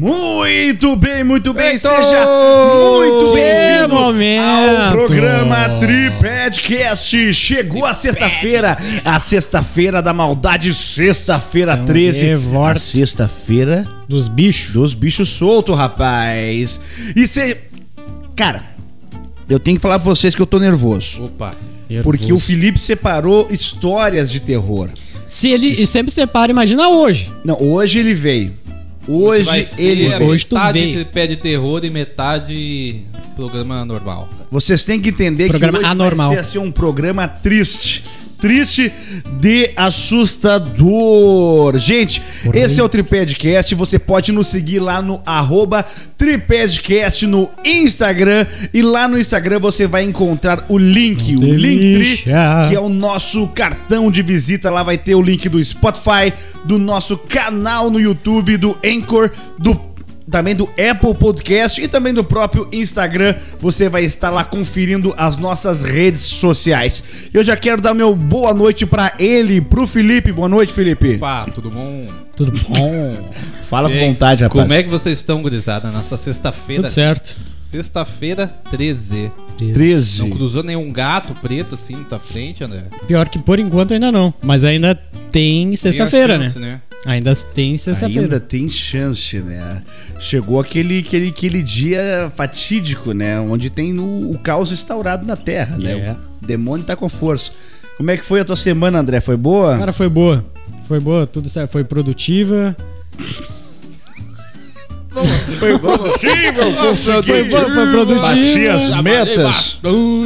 Muito bem, muito bem, Feito! seja muito bem-vindo ao programa Tripodcast. Chegou a sexta-feira, a sexta-feira da maldade, sexta-feira Então, 13. A revolta. sexta-feira Dos bichos. dos bichos soltos, rapaz. E você... Cara, eu tenho que falar pra vocês que eu tô nervoso. Opa. Porque o Felipe separou histórias de terror. Se ele e sempre separa, imagina hoje. Não, hoje ele veio. Hoje ele. Hoje tu de pé de terror e metade programa normal. Vocês têm que entender Programa que hoje anormal. vai ser assim, um programa triste. Triste de assustador. Gente, esse é o Tripedcast. Você pode nos seguir lá no arroba Tripedcast no Instagram. E lá no Instagram você vai encontrar o link, o Linktree, que é o nosso cartão de visita. Lá vai ter o link do Spotify, do nosso canal no YouTube, do Anchor, do também do Apple Podcast e também do próprio Instagram. Você vai estar lá conferindo as nossas redes sociais. Eu já quero dar meu boa noite pra ele, pro Felipe. Boa noite, Felipe. Opa, tudo bom? Tudo bom? Fala com E aí, vontade, rapaz. Como é que vocês estão, gurizada? Nessa sexta-feira. Tudo certo. Sexta-feira 13. 13. Não cruzou nenhum gato preto assim na tua frente, André? Pior que por enquanto ainda não. Mas ainda tem sexta-feira, né? chance, né? Ainda tem sexta-feira. Ainda tem chance, né? Chegou aquele, aquele, aquele dia fatídico, né? Onde tem o, o caos instaurado na Terra, né? Yeah. O demônio tá com força. Como é que foi a tua semana, André? Foi boa? Cara, foi boa. Foi boa, tudo certo. Foi produtiva. Foi produtivo, consegui. Foi, foi, produtiva. Bati as metas.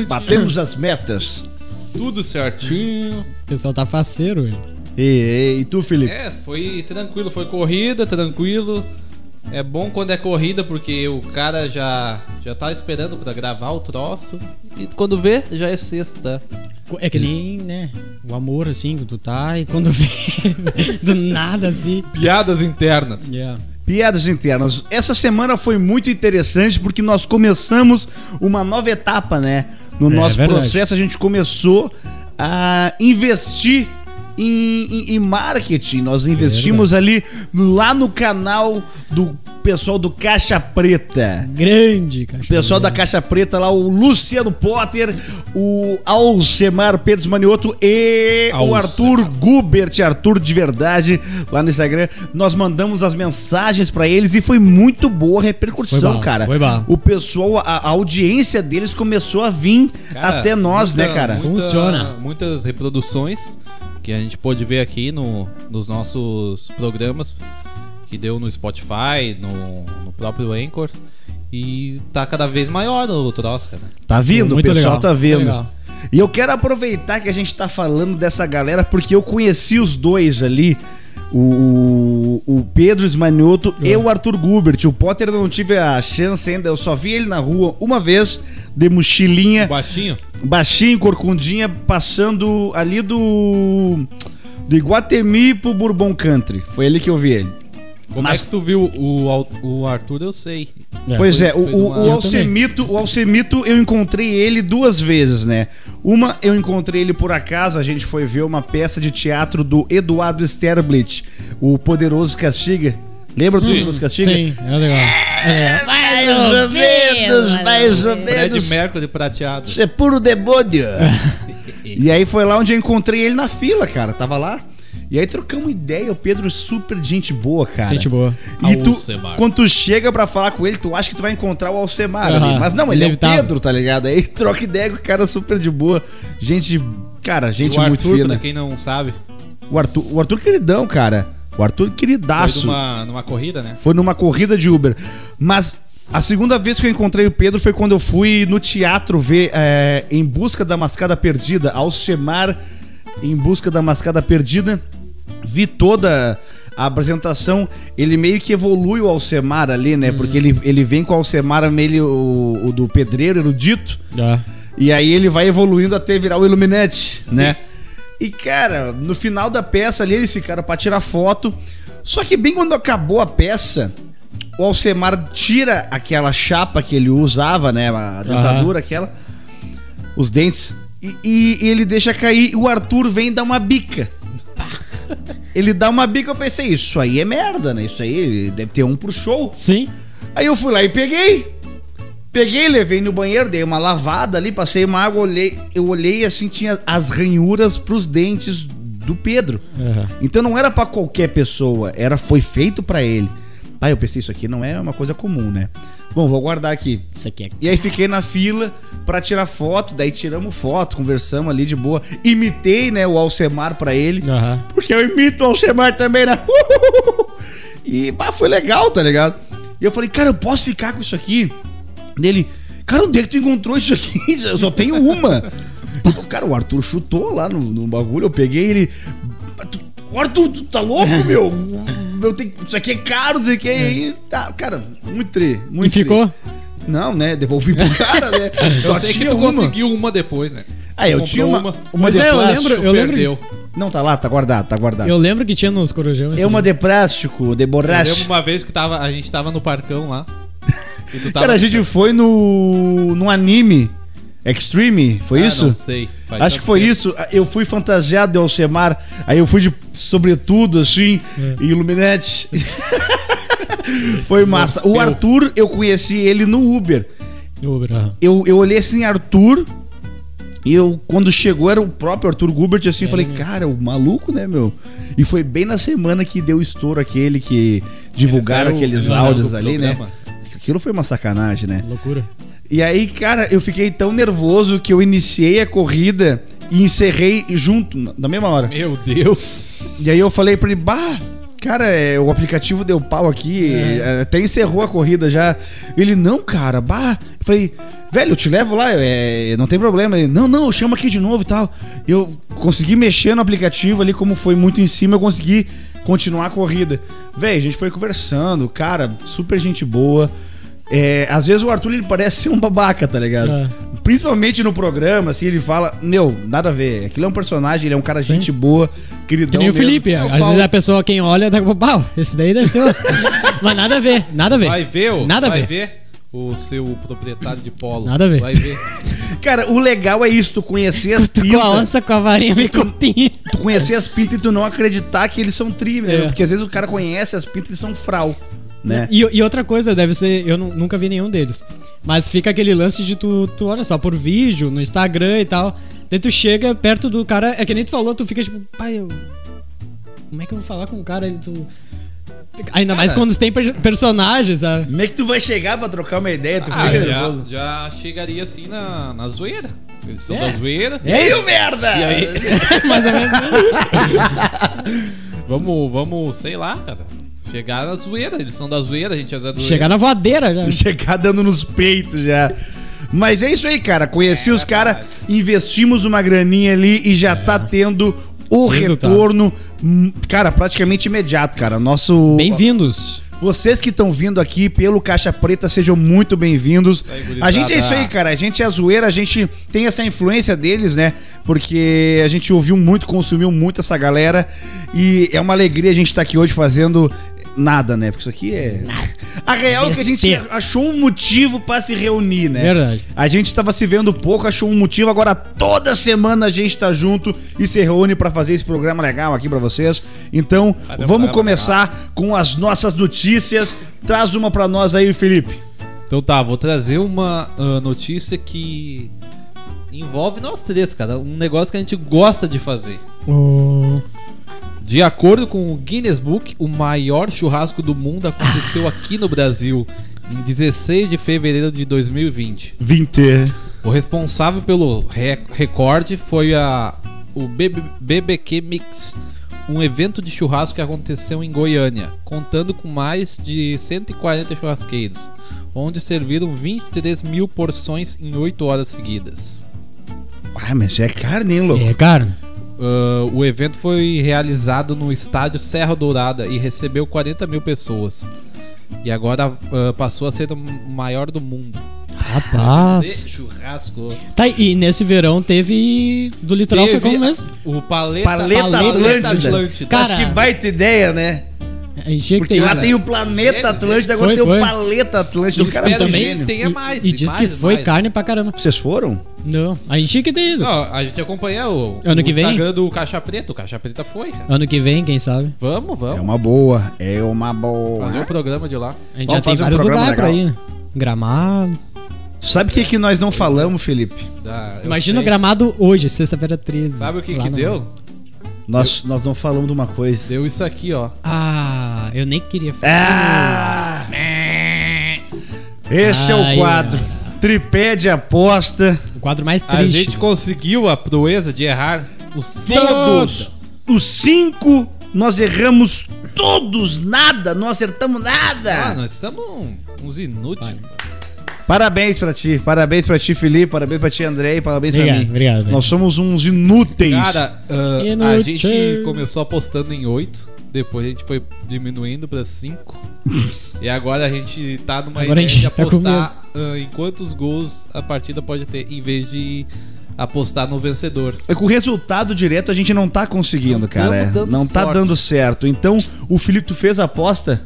Batemos as metas. Tudo certinho. O pessoal tá faceiro, velho. E, e, e tu, Felipe? É, foi tranquilo, foi corrida, tranquilo. É bom quando é corrida porque o cara já já tá esperando pra gravar o troço e quando vê já é sexta. É que nem, né? O amor, assim, que tu tá e quando vê do nada, assim. Piadas internas. Yeah. Piadas internas. Essa semana foi muito interessante porque nós começamos uma nova etapa, né? No É, nosso verdade. processo, a gente começou a investir em, em- em marketing. Nós investimos ali lá no canal do pessoal do Caixa Preta. Grande. O pessoal da Caixa Preta lá, o Luciano Potter, o Alcemar Pedro Manioto e o Alcemar. Arthur Gubert, Arthur de verdade, lá no Instagram. Nós mandamos as mensagens pra eles e foi muito boa a repercussão, Foi bom, cara. foi bom. O pessoal, a, a audiência deles começou a vir Cara, até nós, muita- né, cara? muita- Funciona. Muitas reproduções que a gente pôde ver aqui no, nos nossos programas que deu no Spotify, no, no próprio Anchor. E tá cada vez maior o troço, cara. Tá vindo, Muito o pessoal legal, tá vindo. legal. E eu quero aproveitar que a gente tá falando dessa galera, porque eu conheci os dois ali. O, o Pedro Esmanioto e o Arthur Gubert. O Potter eu não tive a chance ainda, eu só vi ele na rua uma vez, de mochilinha, Baixinho? baixinho, corcundinha, passando ali do. Do Iguatemi pro Bourbon Country. Foi ali que eu vi ele. Como Mas- é que tu viu o, o Arthur? Eu sei. Pois foi- é, o, o, o Eu Alcemito, o Alcemito eu encontrei ele duas vezes, né? Uma eu encontrei ele por acaso, a gente foi ver uma peça de teatro do Eduardo Sterblit, o Poderoso Castiga. Lembra do Poderoso Castiga? Sim, é legal. É. Mais ou menos, mais ou Fred menos. Mercury prateado. Isso é puro demônio. e aí foi lá onde eu encontrei ele na fila, cara. Tava lá. E aí trocamos ideia, o Pedro é super gente boa, cara. Gente boa. E tu, Alcemar. quando tu chega pra falar com ele, tu acha que tu vai encontrar o Alcemar Aham, ali. Mas não, ele é o. Pedro, tá ligado? Aí troca ideia com o cara super de boa. Gente, cara, E gente o muito Arthur, fina. pra quem não sabe, O Arthur, o Arthur queridão, cara. O Arthur foi queridaço. numa, numa corrida, né? Foi numa corrida de Uber. Mas a segunda vez que eu encontrei o Pedro foi quando eu fui no teatro ver é, Em Busca da Mascada Perdida, Alcemar Em Busca da Mascada Perdida. Vi toda a apresentação. Ele meio que evolui o Alcemar ali, né? Porque ele, ele vem com o Alcemar meio o, o do pedreiro erudito. Já. E aí ele vai evoluindo até virar o Illuminati, né? E cara, no final da peça ali eles ficaram pra tirar foto. Só que bem quando acabou a peça, o Alcemar tira aquela chapa que ele usava, né? A dentadura, aquela. Os dentes. E, e- e ele deixa cair. E o Arthur vem dar uma bica. Ele dá uma bica, eu pensei, isso aí é merda, né? Isso aí deve ter um pro show. Sim. Aí eu fui lá e peguei. Peguei, levei no banheiro, dei uma lavada ali, passei uma água, olhei, eu olhei e assim tinha as ranhuras pros dentes do Pedro. Aham. Então não era pra qualquer pessoa, era foi feito pra ele. Aí eu pensei, isso aqui não é uma coisa comum, né? Bom, vou guardar aqui. Isso aqui é. E aí fiquei na fila pra tirar foto, daí tiramos foto, conversamos ali de boa. Imitei, né, o Alcemar pra ele. Aham. Porque eu imito o Alcemar também, né? E pá, foi legal, tá ligado? E eu falei, cara, eu posso ficar com isso aqui? Dele, cara, onde é que tu encontrou isso aqui? Eu só tenho uma. Eu cara, o Arthur chutou lá no, no bagulho, eu peguei ele. "Tu- O Arthur, tu tá louco, meu? Eu tenho, isso aqui é caro, isso aqui é. E Tá, cara, muito tri, E muito tri. ficou? Não, né? Devolvi pro cara, né? Eu sei que tu conseguiu uma depois, né? Ah, eu tinha uma, uma, Mas de é, eu plástico. lembro- eu lembro- perdeu. Não, tá lá, tá guardado, tá guardado. Eu lembro que tinha nos corujão. esse É uma de plástico, de Eu lembro borracha. uma vez que tava, a gente tava no parcão lá. Tu tava Cara, a gente foi no, no anime Extreme, foi Ah, isso? Não sei. Faz Acho que foi tempo. isso. Eu fui fantasiado de Alcemar, aí eu fui de sobretudo, assim, É. e Illuminati. foi massa. O. Arthur, eu conheci ele no Uber. Uber, aham. Eu, eu olhei assim, Arthur, e eu, quando chegou, era o próprio Arthur Gubert, assim, eu É, falei, né? cara, o maluco, né, meu? E foi bem na semana que deu estouro aquele que divulgaram aqueles áudios ali, né? programa. Aquilo foi uma sacanagem, né? Loucura. E aí, cara, eu fiquei tão nervoso que eu iniciei a corrida e encerrei junto, na- mesma hora. Meu Deus. E aí eu falei pra ele, bah, cara, é, o aplicativo deu pau aqui, é, até encerrou a corrida já. Ele, não, cara, bah. Eu falei, velho, eu te levo lá, é, não tem problema. Ele, não, não, chama aqui de novo e tal. Eu consegui mexer no aplicativo ali, como foi muito em cima, eu consegui continuar a corrida. Velho, a gente foi conversando, cara, super gente boa. É, às vezes o Arthur ele parece ser um babaca, tá ligado? É. Principalmente no programa, assim, ele fala, meu, nada a ver. Aquilo é um personagem, ele é um cara Sim. gente boa, queridão Que nem o mesmo. Felipe. É, Às vezes a pessoa, quem olha, dá pau, esse daí deve ser. Mas nada a ver, nada a ver. Vai ver, ô, Nada a vai ver. ver o seu proprietário de polo. Nada a ver. Vai ver. Cara, o legal é isso, tu conhecer as Tu com a pintas. onça com a varinha bem curtinha. Tu conhecer as pintas e tu não acreditar que eles são tri, né? É. Porque às vezes o cara conhece as pintas e eles são frau, né? E, e outra coisa, deve ser. Eu nu- nunca vi nenhum deles. Mas fica aquele lance de tu, tu olha só por vídeo, no Instagram e tal. Daí tu chega perto do cara, é que nem tu falou, tu fica tipo, pai, eu. Como é que eu vou falar com o cara? Ele, tu... Ainda mais Cara. quando tem per- personagens, sabe? Como é que tu vai chegar pra trocar uma ideia? Tu Ah, fica já, nervoso. já chegaria assim na, na zoeira. Eles são É. da zoeira. E aí, o merda? E aí? mais ou menos. Vamos, vamos, sei lá, cara. Chegar na zoeira. Eles são da zoeira, a gente é da zoeira. Chegar na voadeira já. Chegar dando nos peitos já. Mas é isso aí, cara. Conheci os caras, investimos uma graninha ali e já tá tendo o Resultado. retorno, hum, cara, praticamente imediato, cara. Nosso. Bem-vindos. Vocês que estão vindo aqui pelo Caixa Preta, sejam muito bem-vindos. A gente é isso aí, cara. A gente é zoeira, a gente tem essa influência deles, né? Porque a gente ouviu muito, consumiu muito essa galera. E é uma alegria a gente estar aqui hoje fazendo nada, né? Porque isso aqui é. A real é que a gente achou um motivo pra se reunir, né? Verdade. A gente tava se vendo pouco, achou um motivo. Agora toda semana a gente tá junto e se reúne pra fazer esse programa legal aqui pra vocês. Então, o vamos começar com as nossas notícias. Traz uma pra nós aí, Felipe. Então tá, vou trazer uma ah, notícia que envolve nós três, cara. Um negócio que a gente gosta de fazer. O- De acordo com o Guinness Book, o maior churrasco do mundo aconteceu aqui no Brasil em 16 de fevereiro de 2020. 20. O responsável pelo re- recorde foi a, o BB BBQ Mix, um evento de churrasco que aconteceu em Goiânia, contando com mais de 140 churrasqueiros, onde serviram 23 mil porções em 8 horas seguidas. Ah, mas é carne, hein, louco? É, cara. Ah, o evento foi realizado no estádio Serra Dourada e recebeu 40 mil pessoas. E agora ah, passou a ser o maior do mundo. Rapaz. De churrasco. Tá, e nesse verão teve. Do litoral foi Teve como mesmo? O Paleta, Paleta Paleta Atlântida. Atlântida. Cara, Acho que baita ideia, né? A gente tinha que Porque ter lá tem o planeta Chega, Atlântida, agora Foi, tem foi. o Paleta Atlântida. O cara é Espero um que gênio. tenha E- mais. E, diz mais, que foi mais. carne pra caramba. Vocês foram? Não, a gente tinha que ter ido. Não, a gente acompanha o, Ano o que vem? Instagram do Caixa Preta. O Caixa Preta foi, cara. Ano que vem, quem sabe? Vamos, É vamos. uma boa. É uma boa. Fazer o programa de lá. A gente Vamos já tem um vários programa lugares pra ir, né? Gramado. Sabe o que, que nós não falamos, Felipe? Imagina sei. o gramado hoje, sexta-feira 13. Sabe o que que deu? Nós, nós não falamos de uma coisa. Deu isso aqui, ó. Ah, eu nem queria falar. Ah! Esse é Ai, o quadro. Tripé de aposta. O quadro mais A triste. gente conseguiu a proeza de errar os Todos. Os cinco, nós erramos todos. Nada. Não acertamos Ah, nada. nós estamos uns inúteis. Parabéns pra ti. Parabéns pra ti, Felipe. Parabéns pra ti, André. Parabéns pra Obrigado, mim. obrigado. velho. Nós somos uns inúteis. Cara, ah, a gente começou apostando em 8, depois a gente foi diminuindo pra 5. e agora a gente tá numa Agora a ideia gente de tá apostar ah, em quantos gols a partida pode ter, em vez de apostar no vencedor. É que o resultado direto a gente não tá conseguindo, Não cara. não tá sorte. dando certo. Então, o Felipe, tu fez a aposta?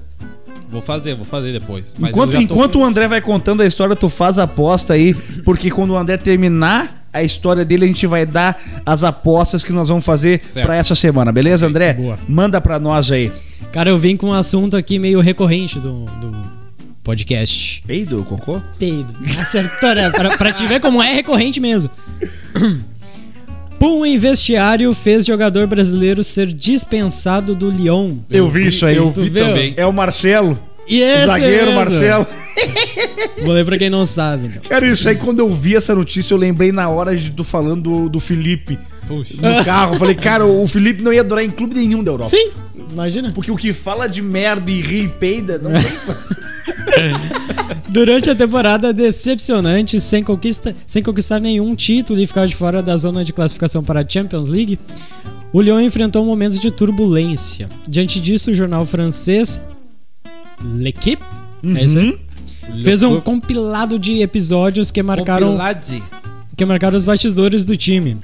Vou fazer, vou fazer depois. Mas Enquanto, tô enquanto com- o André vai contando a história, tu faz a aposta aí, porque quando o André terminar a história dele, a gente vai dar as apostas que nós vamos fazer pra essa semana, beleza, André? boa. Manda pra nós aí. Cara, eu vim com um assunto aqui meio recorrente do, do podcast. Ei, do Cocô? Peido. Acertou, né? Pra, pra te ver como é recorrente mesmo. Pum em vestiário fez jogador brasileiro ser dispensado do Lyon. Eu vi isso aí. Eu vi viu? também. É o Marcelo, E esse zagueiro mesmo. Marcelo. Vou ler pra quem não sabe, então. Cara, isso aí, quando eu vi essa notícia, eu lembrei na hora de tu falando do, do Felipe Puxa. no carro. Eu falei, cara, o Felipe não ia durar em clube nenhum da Europa. Sim, imagina. Porque o que fala de merda e ri e peida, não tem. Durante a temporada decepcionante, sem, conquista, sem conquistar nenhum título e ficar de fora da zona de classificação para a Champions League, o Lyon enfrentou momentos de turbulência. Diante disso, o jornal francês L'Equipe é isso aí? Fez um compilado de episódios que marcaram, Compilade. que marcaram os bastidores do time.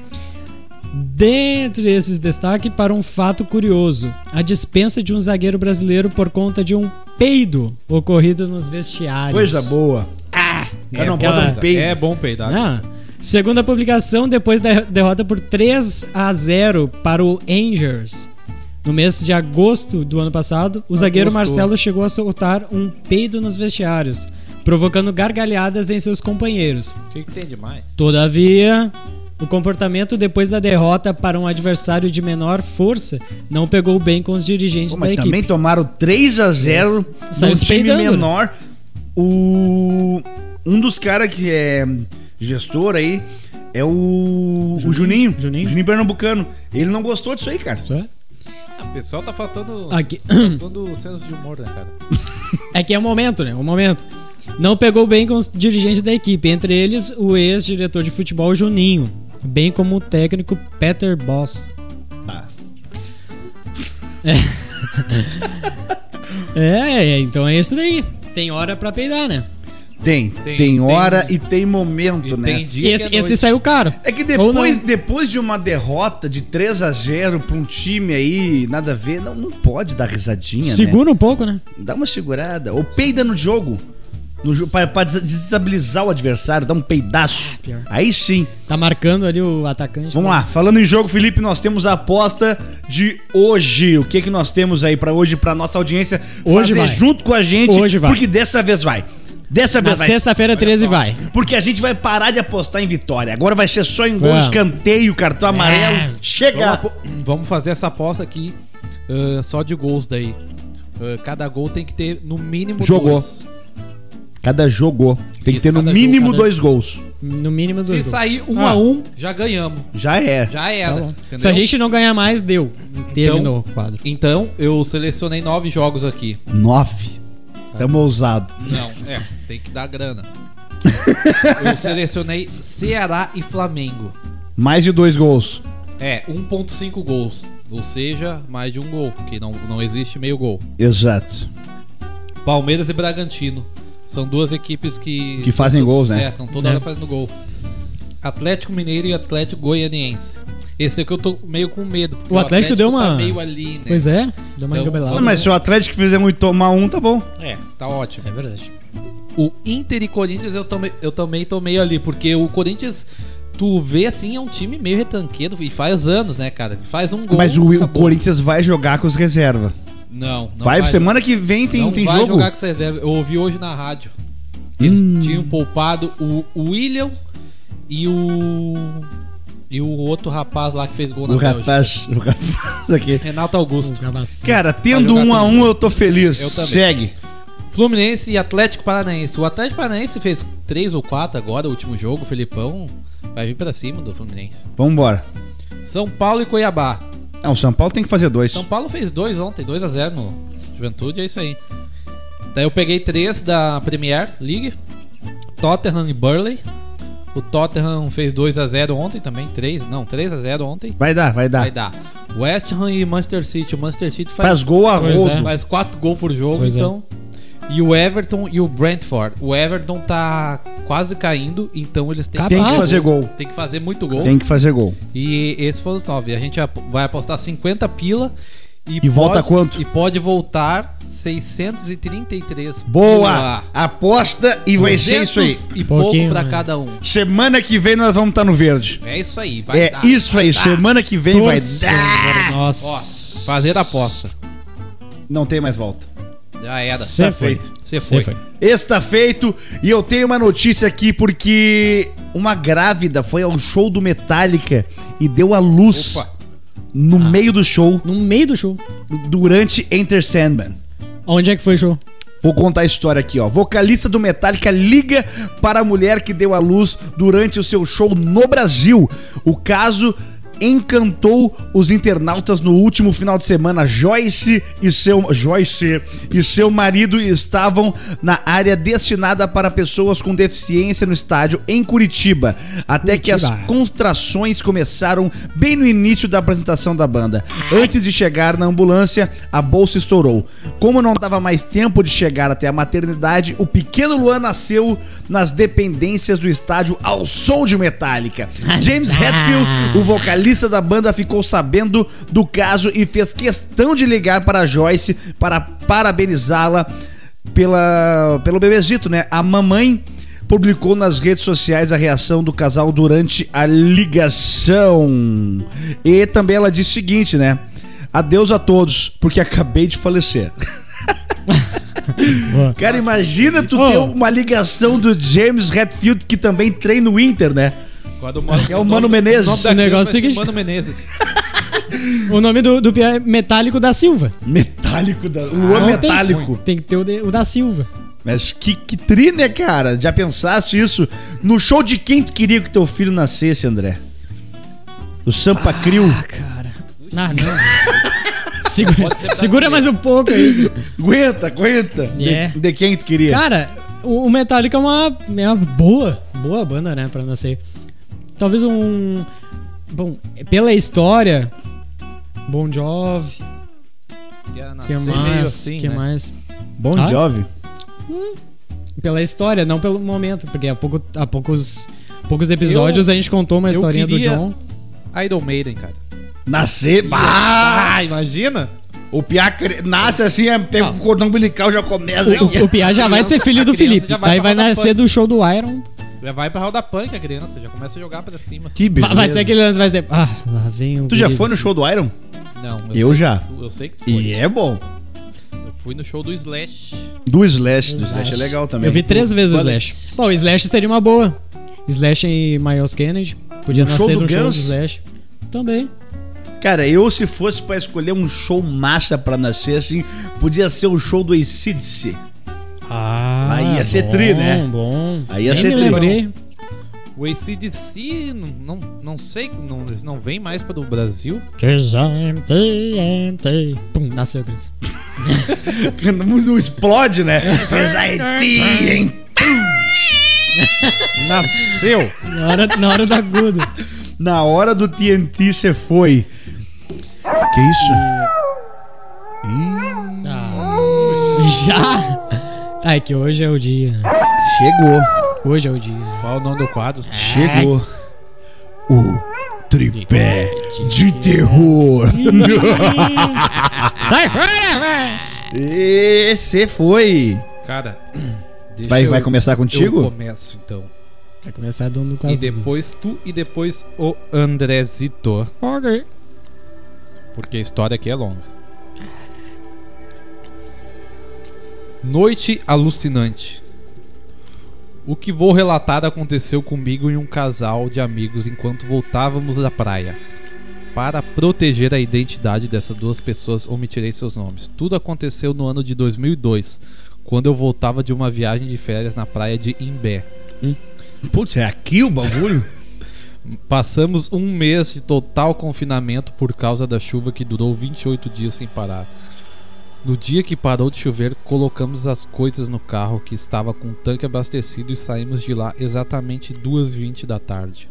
Dentre esses destaque para um fato curioso: a dispensa de um zagueiro brasileiro por conta de um peido ocorrido nos vestiários. Coisa boa. Ah, É, não aquela- um peido. É bom peidar. Ah, segundo a publicação, depois da derrota por 3 a 0 para o Angers, no mês de agosto do ano passado, o zagueiro Marcelo chegou a soltar um peido nos vestiários, provocando gargalhadas em seus companheiros. O que, que tem demais? Todavia, o comportamento depois da derrota para um adversário de menor força não pegou bem com os dirigentes Pô, da equipe. também tomaram 3 a 0 Saiu num se time peidando, né? menor. O um dos caras que é gestor aí é o Juninho. O Juninho. Juninho. Juninho Pernambucano. Ele não gostou disso aí, cara. Ah, o pessoal tá faltando. Aqui. faltando senso de humor, né, cara? É que é o momento, né? O momento. Não pegou bem com os dirigentes da equipe, entre eles o ex-diretor de futebol Juninho, bem como o técnico Peter Boss. Ah. É, é, então é isso daí. Tem hora pra peidar, né? Tem, tem, Tem- e tem- tem momento, E né? tem dia Esse, é esse saiu caro. É que depois, depois de uma derrota de 3 a 0 pra um time aí, nada a ver, não, não pode dar risadinha, né? Segura um pouco, né? Dá uma segurada. Ou peida no jogo. No, pra, pra des- desestabilizar o adversário, dá um peidaço. pior. Aí sim. Tá marcando ali o atacante. Vamos lá, falando em jogo, Felipe, nós temos a aposta de hoje. O que que nós temos aí pra hoje, pra nossa audiência Hoje fazer vai. junto com a gente? Hoje vai. Porque dessa vez vai. Dessa Na vez vai. sexta-feira 13 vai. Porque a gente vai parar de apostar em vitória. Agora vai ser só em gol, Vamos. escanteio, cartão amarelo. É. Vamos, Chega! vamos fazer essa aposta aqui ah, só de gols daí. Ah, cada gol tem que ter no mínimo Jogou. dois. Cada jogo tem que Isso, ter no cada mínimo jogo, cada- dois gols. No mínimo Se dois gols. sair um Ah. a um, já ganhamos. Já é. Já Tá era. bom. entendeu? Se a gente não ganhar mais, deu. Terminou o quadro. Então, eu selecionei nove jogos aqui. Nove. Tamo ousado. Não, é, tem que dar grana. eu selecionei Ceará e Flamengo. Mais de dois gols. É, 1.5 gols. Ou seja, mais de um gol, que não, não existe meio gol. Exato. Palmeiras e Bragantino. São duas equipes que. Que fazem gols, né? É, estão toda É. hora fazendo gol. Atlético Mineiro e Atlético Goianiense. Esse é que eu tô meio com medo. porque O Atlético deu uma- Tá meio ali, né? Pois é, deu uma Então, engabelada. Não, mas se o Atlético fizer muito tomar um, tá bom. É, tá ótimo. É verdade. O Inter e Corinthians eu também, eu também tô meio ali, porque o Corinthians, tu vê assim, é um time meio retanquedo e faz anos, né, cara? Faz um gol. Mas o, o. Corinthians vai jogar com os reservas. Não, não Vai, semana que vem tem, não tem vai jogo. jogar com essa reserva. Eu ouvi hoje na rádio. que Eles Hum. tinham poupado o, o William e o. E o outro rapaz lá que fez gol na O Bélgica. rapaz, o rapaz aqui. Renato Augusto. Cara, tendo um a um, eu tô feliz. Eu também. Segue. Fluminense e Atlético Paranaense. O Atlético Paranaense fez 3 ou 4 agora, o último jogo. O Felipão vai vir pra cima do Fluminense. Vambora. São Paulo e Cuiabá. Não, o São Paulo tem que fazer dois. São Paulo fez 2 ontem, 2 a 0 no Juventude, é isso aí. Daí eu peguei 3 da Premier League. Tottenham e Burley. O Tottenham fez 2 a 0 ontem também, 3, não, 3 a 0 ontem. Vai dar, vai dar. Vai dar. West Ham e Manchester City. O Manchester City faz, Faz gol a Pois rodo. é. faz 4 gols por jogo, Pois é. então. E o Everton e o Brentford. O Everton tá quase caindo, então eles têm, Capaz. Tem que fazer gol. tem que fazer muito gol. Tem que fazer gol. E esse foi o salve. A gente vai apostar 50 pila e, E volta pode- quanto? E pode voltar 633 Boa! Aposta e vai ser isso aí. 200 E pouco pra né? cada um. Semana que vem nós vamos estar no verde. É isso aí, vai é dar, isso vai aí. dar. Semana que vem vai Torcendo, dar. Nossa. Ó, fazer a aposta. Não tem mais volta. Já era. Cê Tá foi. feito. Você Cê foi. Está feito e eu tenho uma notícia aqui porque uma grávida foi ao show do Metallica e deu a luz Opa. No meio do show No meio do show. durante Enter Sandman. Onde é que foi o show? Vou contar a história aqui, ó. Vocalista do Metallica liga para a mulher que deu à luz durante o seu show no Brasil. O caso encantou os internautas no último final de semana. Joyce e seu Joyce e seu marido estavam na área destinada para pessoas com deficiência no estádio em Curitiba, até que as Curitiba. contrações começaram bem no início da apresentação da banda. Antes de chegar na ambulância, a bolsa estourou. Como não dava mais tempo de chegar até a maternidade, o pequeno Luan nasceu nas dependências do estádio ao som de Metallica. James Hetfield, o vocalista da banda, ficou sabendo do caso e fez questão de ligar para a Joyce para parabenizá-la pela, pelo bebezito, né? A mamãe publicou nas redes sociais a reação do casal durante a ligação. E também ela disse o seguinte, né? Adeus a todos, porque acabei de falecer. Cara, imagina tu ter uma ligação do James Hetfield, que também treina o Inter, né? Quando o Mano, É o Mano Menezes. O nome da O negócio é seguinte- Mano Menezes. O nome do, do Pia é Metálico da Silva. Metálico, da, Luan Não tem- Metálico. Tem que ter o, de- o da Silva. Mas que, que tri, né, cara? Já pensaste isso? No show de quem tu queria que teu filho nascesse, André? Do Sampa Crio. Ah, cara. Ah, não. Segura, segura mais um pouco aí. Aguenta, aguenta. De- Yeah. De, quem tu queria? Cara, o, o Metallica é uma, é uma boa, boa banda, né, pra nascer. Talvez um... Bom, pela história... Bon Jovi, que mais? assim, que né? mais? Bon Ah? Jovi. Pela história, não pelo momento, porque há, pouco, há poucos, poucos episódios a gente contou uma eu historinha do John. Iron Maiden, cara. Nascer. Ah! Ah, imagina? O Piá cre- nasce assim, é, pega o cordão umbilical já começa. O, o, o Piá já vai ser filho do Felipe. já vai nascer do show do Iron. Já vai pra roda punk a criança, já começa a jogar pra cima. assim. Que beleza. vai ser aquele lance, vai ser. Ah, lá vem o. Tu já foi no show do Iron? Não, Eu sei já. tu- eu sei que tu foi. E é bom. Eu fui no show do Slash. Do Slash. Do Slash é legal também. Eu vi três vezes o. Slash. Bom, o Slash seria uma boa. Slash e Miles Kennedy. Podia show nascer no show do? Slash. Também. Cara, eu se fosse pra escolher um show massa pra nascer, assim, podia ser o show do ACDC. Ah, Aí ia ser bom, tri, né? Bom. Aí ia Nem ser me tri. lembrei. O ACDC, não, não, não sei, não, eles não vem mais para o Brasil. Pum, nasceu, Cris. Não explode, né? Nasceu! Na hora, na hora do agudo. Na hora do TNT você foi. Que isso? Ih, Ah, já? Ah, é que hoje é o dia. chegou. Hoje é o dia. Qual o nome do quadro? Chegou. O tripé de terror. Sai fora, velho! Esse foi. Cara, deixa Vai, eu- vai começar Eu contigo? começo então. Vai começar dando E quase. depois tu e depois o Andrezito. Ok. Porque a história aqui é longa. Noite alucinante. O que vou relatar aconteceu comigo e um casal de amigos enquanto voltávamos da praia. Para proteger a identidade dessas duas pessoas, omitirei seus nomes. Tudo aconteceu no ano de 2002, quando eu voltava de uma viagem de férias na praia de Imbé. Putz, é aqui o bagulho? Passamos um mês de total confinamento por causa da chuva que durou 28 dias sem parar. No dia que parou de chover, colocamos as coisas no carro que estava com o tanque abastecido e saímos de lá exatamente 2h20 da tarde.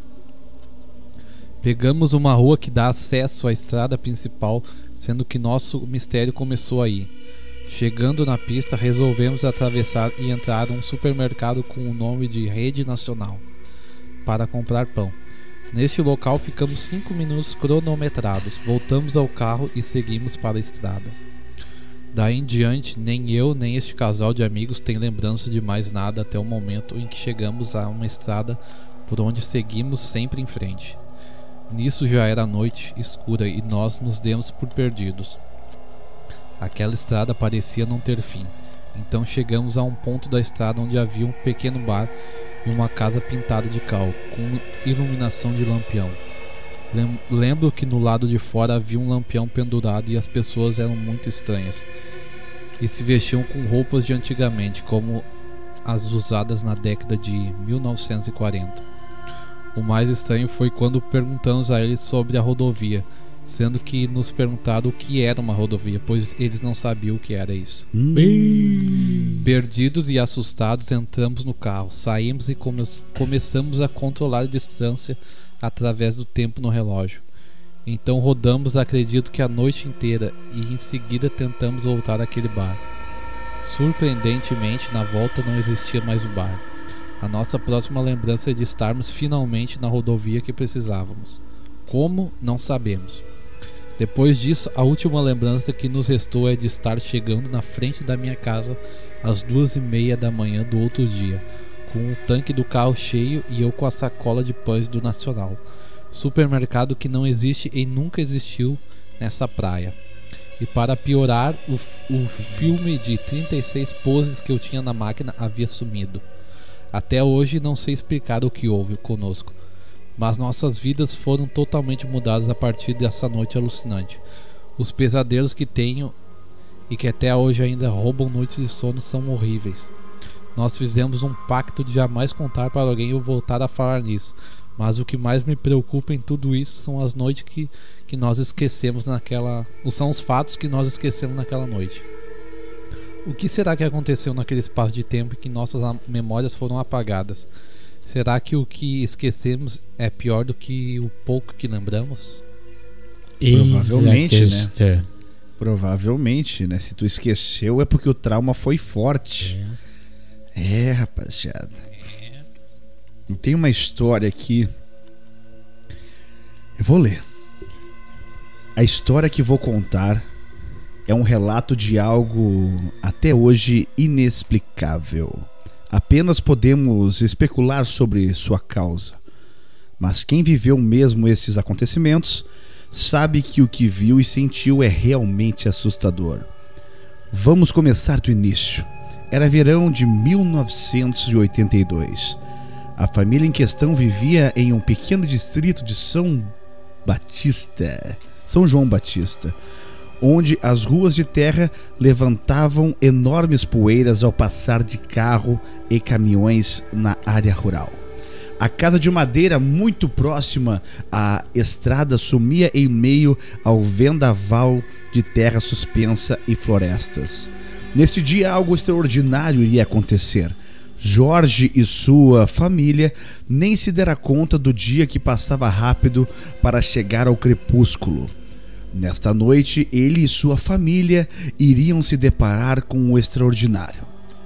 Pegamos uma rua que dá acesso à estrada principal, sendo que nosso mistério começou aí. Chegando na pista, resolvemos atravessar e entrar num supermercado com o nome de Rede Nacional para comprar pão. Neste local ficamos 5 minutos cronometrados, voltamos ao carro e seguimos para a estrada. Daí em diante, nem eu nem este casal de amigos tem lembrança de mais nada até o momento em que chegamos a uma estrada por onde seguimos sempre em frente. Nisso já era noite escura e nós nos demos por perdidos. Aquela estrada parecia não ter fim. Então chegamos a um ponto da estrada onde havia um pequeno bar e uma casa pintada de cal, com iluminação de lampião. Lem- Lembro que no lado de fora havia um lampião pendurado e as pessoas eram muito estranhas. E se vestiam com roupas de antigamente, como as usadas na década de 1940. O mais estranho foi quando perguntamos a eles sobre a rodovia, sendo que nos perguntaram o que era uma rodovia, pois eles não sabiam o que era isso. Perdidos e assustados, entramos no carro, saímos e come- começamos a controlar a distância através do tempo no relógio. Então rodamos, acredito que a noite inteira, e em seguida tentamos voltar àquele bar. Surpreendentemente, na volta não existia mais o bar. A nossa próxima lembrança é de estarmos finalmente na rodovia que precisávamos. Como? Não sabemos. Depois disso, a última lembrança que nos restou é de estar chegando na frente da minha casa às duas e meia da manhã do outro dia, com o tanque do carro cheio e eu com a sacola de pães do Nacional. Supermercado que não existe e nunca existiu nessa praia. E para piorar, o, o filme de 36 poses que eu tinha na máquina havia sumido. Até hoje não sei explicar o que houve conosco, mas nossas vidas foram totalmente mudadas a partir dessa noite alucinante. Os pesadelos que tenho e que até hoje ainda roubam noites de sono são horríveis. Nós fizemos um pacto de jamais contar para alguém ou voltar a falar nisso, mas o que mais me preocupa em tudo isso são as noites que, que nós esquecemos naquela. São os fatos que nós esquecemos naquela noite. O que será que aconteceu naquele espaço de tempo em que nossas memórias foram apagadas? Será que o que esquecemos é pior do que o pouco que lembramos? Provavelmente, né? Provavelmente, né? Se tu esqueceu é porque o trauma foi forte. É, rapaziada. E Tem uma história aqui. Eu vou ler. A história que vou contar é um relato de algo até hoje inexplicável. Apenas podemos especular sobre sua causa. Mas quem viveu mesmo esses acontecimentos sabe que o que viu e sentiu é realmente assustador. Vamos começar do início. Era verão de 1982. A família em questão vivia em um pequeno distrito de São Batista, São João Batista, onde as ruas de terra levantavam enormes poeiras ao passar de carro e caminhões na área rural. A casa de madeira muito próxima à estrada sumia em meio ao vendaval de terra suspensa e florestas. Neste dia, algo extraordinário iria acontecer. Jorge e sua família nem se dera conta do dia que passava rápido para chegar ao crepúsculo. Nesta noite, ele e sua família iriam se deparar com o extraordinário.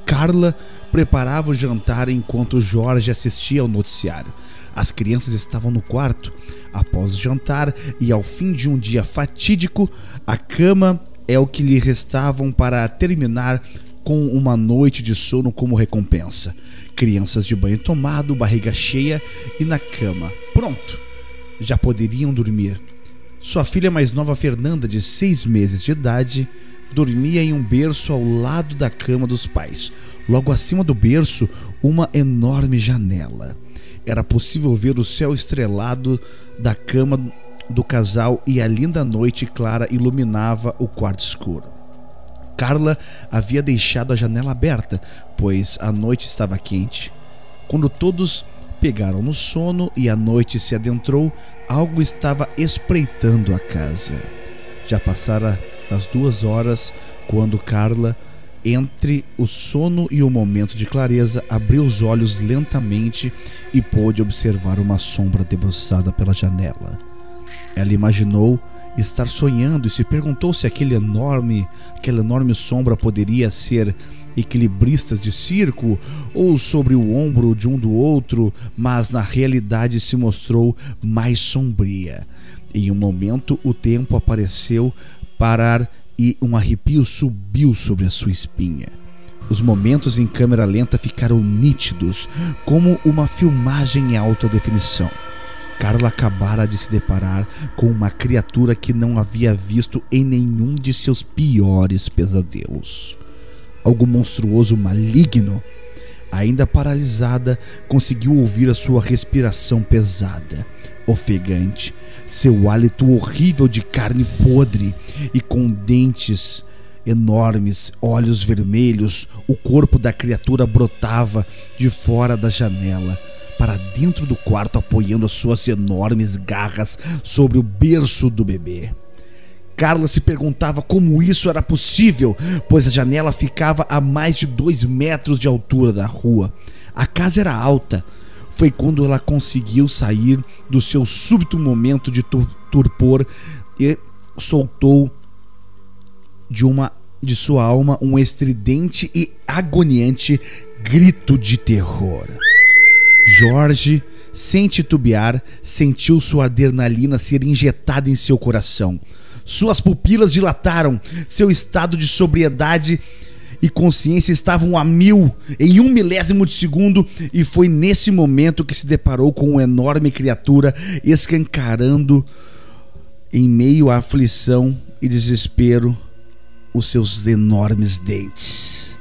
Carla preparava o jantar enquanto Jorge assistia ao noticiário. As crianças estavam no quarto após o jantar e ao fim de um dia fatídico, a cama é o que lhe restavam para terminar com uma noite de sono como recompensa. Crianças de banho tomado, barriga cheia e na cama. Pronto! Já poderiam dormir. Sua filha mais nova, Fernanda, de seis meses de idade, dormia em um berço ao lado da cama dos pais. Logo acima do berço, uma enorme janela. Era possível ver o céu estrelado da cama do casal e a linda noite clara iluminava o quarto escuro. Carla havia deixado a janela aberta, pois a noite estava quente. Quando todos pegaram no sono e a noite se adentrou, algo estava espreitando a casa. Já passara as duas horas quando Carla, entre o sono e o momento de clareza, abriu os olhos lentamente e pôde observar uma sombra debruçada pela janela. Ela imaginou estar sonhando e se perguntou se aquele enorme, aquela enorme sombra poderia ser equilibristas de circo ou sobre o ombro de um do outro, mas na realidade se mostrou mais sombria. Em um momento, o tempo apareceu parar e um arrepio subiu sobre a sua espinha. Os momentos em câmera lenta ficaram nítidos, como uma filmagem em alta definição. Carla acabara de se deparar com uma criatura que não havia visto em nenhum de seus piores pesadelos. Algo monstruoso maligno. Ainda paralisada, conseguiu ouvir a sua respiração pesada, ofegante, seu hálito horrível de carne podre e com dentes enormes, olhos vermelhos, o corpo da criatura brotava de fora da janela para dentro do quarto, apoiando as suas enormes garras sobre o berço do bebê. Carla se perguntava como isso era possível, pois a janela ficava a mais de dois metros de altura da rua. A casa era alta. Foi quando ela conseguiu sair do seu súbito momento de torpor e soltou de uma de sua alma um estridente e agoniante grito de terror. Jorge, sem titubear, sentiu sua adrenalina ser injetada em seu coração. Suas pupilas dilataram, seu estado de sobriedade e consciência estavam a mil em um milésimo de segundo, e foi nesse momento que se deparou com uma enorme criatura escancarando, em meio à aflição e desespero, os seus enormes dentes.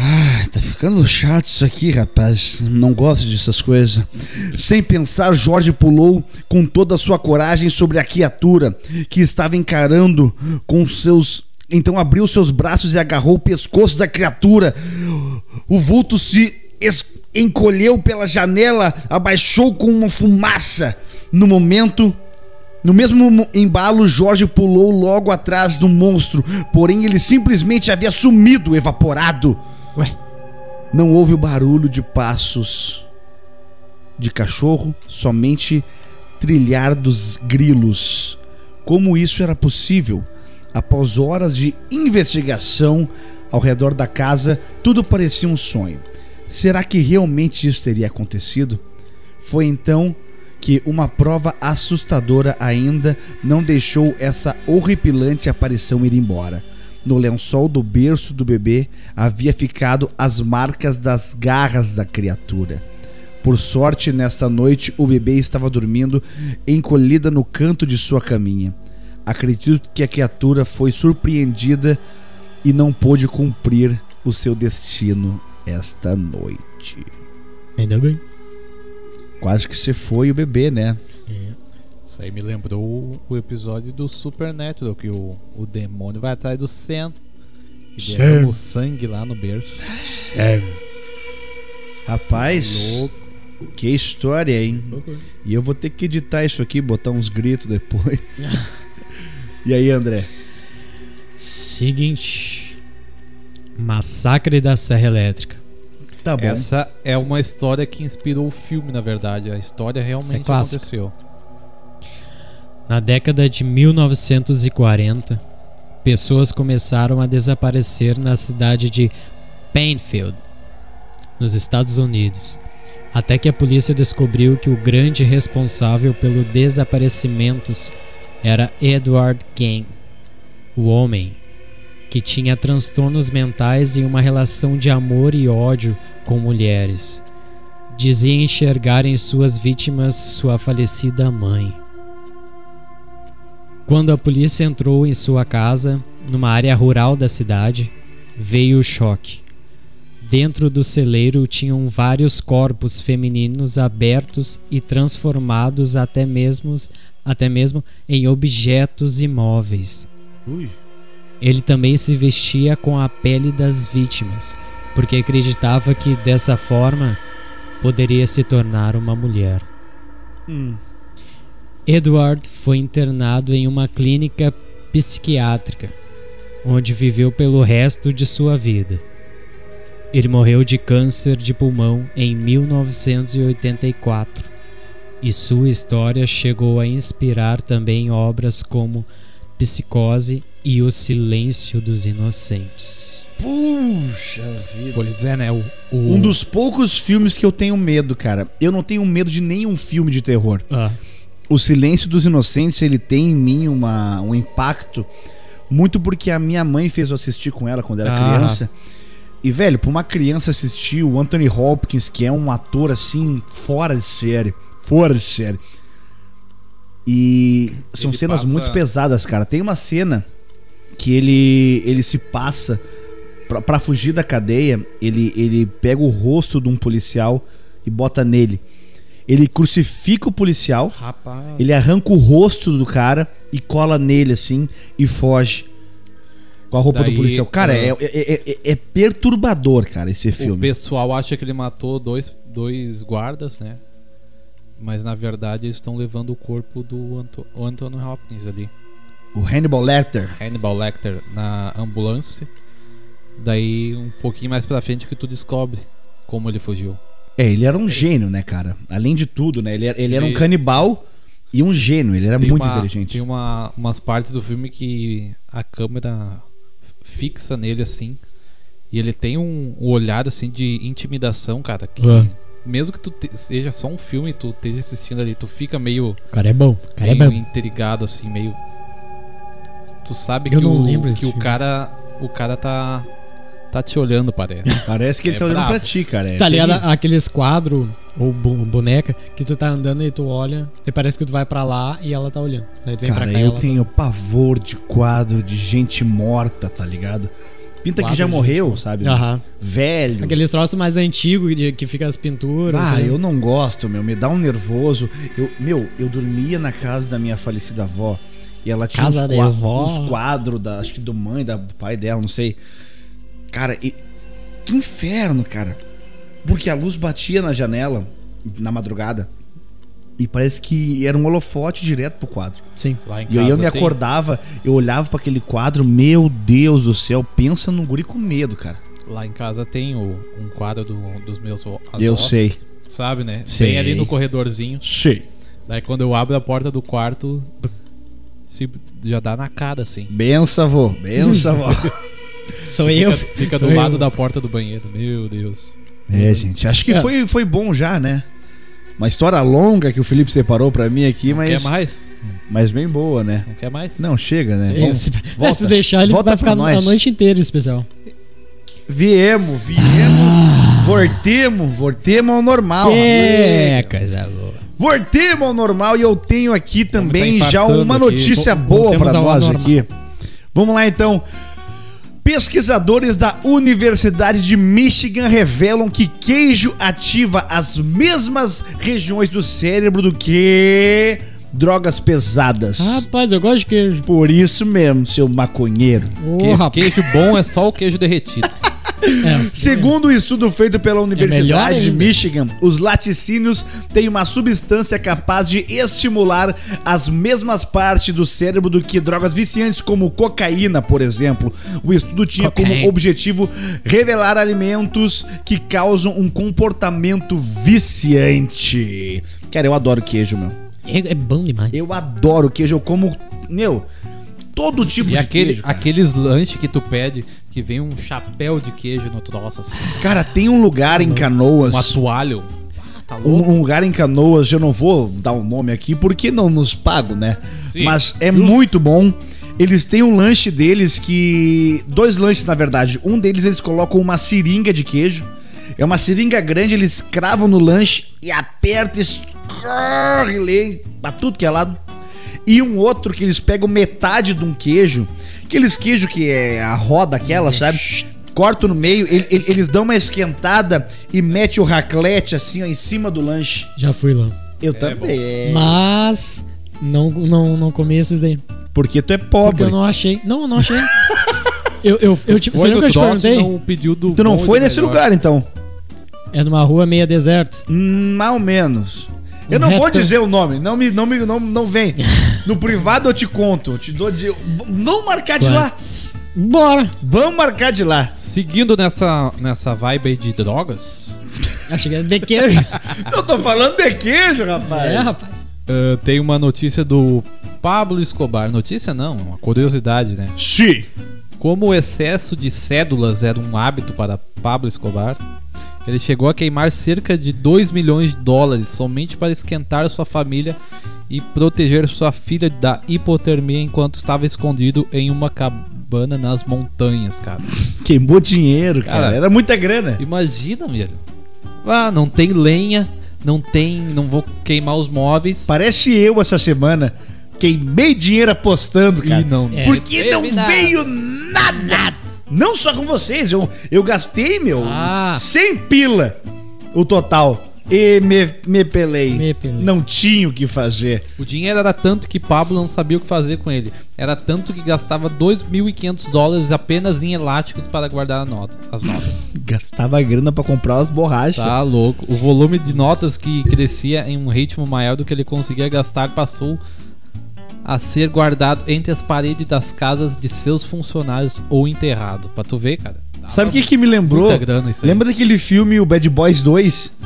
Ah, tá ficando chato isso aqui, rapaz. Não gosto dessas coisas. Sem pensar, Jorge pulou com toda a sua coragem sobre a criatura que estava encarando com seus. Então abriu seus braços e agarrou o pescoço da criatura. O vulto se encolheu pela janela, abaixou com uma fumaça. No momento, no mesmo embalo, Jorge pulou logo atrás do monstro, porém ele simplesmente havia sumido, evaporado. Ué? Não houve o barulho de passos de cachorro, somente trilhar dos grilos. Como isso era possível? Após horas de investigação ao redor da casa, tudo parecia um sonho. Será que realmente isso teria acontecido? Foi então que uma prova assustadora ainda não deixou essa horripilante aparição ir embora. No lençol do berço do bebê havia ficado as marcas das garras da criatura. Por sorte, nesta noite o bebê estava dormindo encolhida no canto de sua caminha. Acredito que a criatura foi surpreendida e não pôde cumprir o seu destino esta noite. Ainda bem. Quase que se foi o bebê, né? É. Isso aí me lembrou o episódio do Supernatural, que o, o demônio vai atrás do Sam. E derrama o sangue lá no berço. Sam. Rapaz, Louco. que história, hein? E eu vou ter que editar isso aqui, botar uns gritos depois. e aí, André? Seguinte. Massacre da Serra Elétrica. Tá bom. Essa é uma história que inspirou o filme, na verdade. A história realmente é aconteceu. Na década de 1940, pessoas começaram a desaparecer na cidade de Painfield, nos Estados Unidos. Até que a polícia descobriu que o grande responsável pelo desaparecimentos era Edward Gang, o homem que tinha transtornos mentais e uma relação de amor e ódio com mulheres. Dizia enxergar em suas vítimas sua falecida mãe. Quando a polícia entrou em sua casa, numa área rural da cidade, veio o choque. Dentro do celeiro tinham vários corpos femininos abertos e transformados até mesmo, até mesmo em objetos imóveis. Ui. Ele também se vestia com a pele das vítimas, porque acreditava que dessa forma poderia se tornar uma mulher. Hum. Edward foi internado em uma clínica psiquiátrica, onde viveu pelo resto de sua vida. Ele morreu de câncer de pulmão em 1984, e sua história chegou a inspirar também obras como Psicose e O Silêncio dos Inocentes. Puxa vida. Pois é, né? O, o- Um dos poucos filmes que eu tenho medo, cara. Eu não tenho medo de nenhum filme de terror. Ah, O Silêncio dos Inocentes, ele tem em mim uma, um impacto muito porque a minha mãe fez eu assistir com ela quando era Ah. criança. E, velho, pra uma criança assistir o Anthony Hopkins, que é um ator assim, fora de série. Fora de série. E são Ele cenas passa- muito pesadas, cara. Tem uma cena que ele, ele se passa pra, pra fugir da cadeia. Ele, ele pega o rosto de um policial e bota nele. Ele crucifica o policial. Rapaz. Ele arranca o rosto do cara e cola nele assim e foge. Com a roupa Daí, do policial. Cara, ah, é, é, é- é perturbador, cara, esse O filme. pessoal acha que ele matou dois, dois guardas, né? Mas na verdade eles estão levando o corpo do Anto o Anthony Hopkins ali. O Hannibal Lecter. Hannibal Lecter na ambulância. Daí um pouquinho mais pra frente que tu descobre como ele fugiu. É, ele era um gênio, né, cara? Além de tudo, né? Ele era, ele era um Ele- canibal e um gênio. Ele era Tem muito uma- inteligente. Tem uma, umas partes do filme que a câmera fixa nele assim. E ele tem um, um olhar assim de intimidação, cara. Que Ah. mesmo que tu te- seja só um filme, tu esteja assistindo ali, tu fica meio, o cara é bom. O cara é meio bom. intrigado, assim, meio. Tu sabe Eu que, não o, que o cara. O cara tá. Tá te olhando, parece. Parece que ele É tá olhando brabo. pra ti, cara. É Tá ligado aqueles quadros ou bo- boneca que tu tá andando e tu olha e parece que tu vai pra lá e ela tá olhando. Daí tu vem Cara, pra cá eu ela tá- tenho pavor de quadro de gente morta, tá ligado? Pinta que já morreu, gente sabe? Aham. Velho. Aqueles troços mais antigos de- que fica as pinturas. Ah, assim. eu não gosto, meu. Me dá um nervoso. Eu, meu, eu dormia na casa da minha falecida avó. E ela tinha Casa uns, da qua- avó. uns quadros, da, acho que do mãe, da, do pai dela, não sei. Cara, e, que inferno, cara. Porque a luz batia na janela na madrugada. E parece que era um holofote direto pro quadro. Sim. Lá em E aí eu casa me tem- acordava, eu olhava pra aquele quadro, meu Deus do céu, pensa num guri com medo, cara. Lá em casa tem o- um quadro do- dos meus avós, eu sei. Sabe, né? Sei. Bem ali no corredorzinho. Sei. Daí quando eu abro a porta do quarto, se, já dá na cara, assim. Bença, avô. Bença, avó. Sou eu. Fica, fica Sou do eu. lado da porta do banheiro. Meu Deus. É, gente, acho que É. foi, foi bom já, né? Uma história longa que o Felipe separou pra mim aqui, Não mas, quer mais? mas bem boa, né? Não quer mais? Não, chega, né? Bom, se, volta. se deixar, ele Volta vai ficar a nós. noite inteira especial. Viemos, viemos, voltemos, voltemos ao normal. É, coisa boa. Voltemos ao normal e eu tenho aqui também tá já uma aqui. notícia Vo- boa voltemos pra ao nós normal. aqui. Vamos lá então. Pesquisadores da Universidade de Michigan revelam que queijo ativa as mesmas regiões do cérebro do que drogas pesadas. Rapaz, eu gosto de queijo. Por isso mesmo, seu maconheiro. Ô, Que- rapaz. queijo bom é só o queijo derretido. É, Segundo o estudo feito pela Universidade de ainda. Michigan, os laticínios têm uma substância capaz de estimular as mesmas partes do cérebro do que drogas viciantes como cocaína, por exemplo. O estudo tinha como objetivo revelar alimentos que causam um comportamento viciante. Cara, eu adoro queijo, meu. é, é bom demais. Eu adoro queijo, eu como, meu, todo tipo E de aquele, queijo. cara. aqueles lanches que tu pede, que vem um chapéu de queijo no troço, assim, Cara, tem um lugar em Canoas. uma toalha. Tá louco? um, um lugar em Canoas, eu não vou dar um nome aqui porque não nos pagam, né? Sim, Mas é muito bom. Eles têm um lanche deles que. Dois lanches, na verdade. Um deles eles colocam uma seringa de queijo. É uma seringa grande, eles cravam no lanche e apertam, escorre, lê pra tudo que é lado. E um outro que eles pegam metade de um queijo, aqueles queijo que é a roda aquela, sabe? Cortam no meio, ele- ele- eles dão uma esquentada e mete o raclete assim ó, em cima do lanche. Já fui lá. Eu também. Mas não, não, não comi esses daí. Porque tu é Porque pobre. eu não achei. Não, eu não achei. eu, eu, eu, tipo, você Foi lembra que eu te perguntei? não pediu do Tu não bom foi nesse melhor. lugar, então? É numa rua meia deserta. Hum, Mais ou menos. Eu Um não vou reto- dizer o nome, não me, não me, não, não vem. No privado eu te conto, eu te dou de. Vamos marcar de lá. Bora! Vamos marcar de lá. Seguindo nessa, nessa vibe aí de drogas, Achei que era de queijo. Eu tô falando de queijo, rapaz. é, rapaz. ah, tem uma notícia do Pablo Escobar. Notícia não, uma curiosidade, né? Sim. Como o excesso de cédulas era um hábito para Pablo Escobar, ele chegou a queimar cerca de 2 milhões de dólares somente para esquentar sua família e proteger sua filha da hipotermia enquanto estava escondido em uma cabana nas montanhas, cara. Queimou dinheiro, cara. Cara. Era muita grana. Imagina, velho. Ah, não tem lenha, não tem, não vou queimar os móveis. Parece eu essa semana. Queimei dinheiro apostando, cara. E não É. Porque não nada. veio nada. Não só com vocês. Eu, eu gastei, meu, Ah. 100 pila o total. E me, me pelei. Me pelei. Não tinha o que fazer. O dinheiro era tanto que Pablo não sabia o que fazer com ele. Era tanto que gastava 2.500 dólares apenas em elásticos para guardar nota- as notas. Gastava grana pra comprar as borrachas. Tá louco. O volume de notas que crescia em um ritmo maior do que ele conseguia gastar passou a ser guardado entre as paredes das casas de seus funcionários ou enterrado. Pra tu ver, cara. Dava Sabe o que, que me lembrou? Muita grana isso aí. Lembra daquele filme O Bad Boys 2?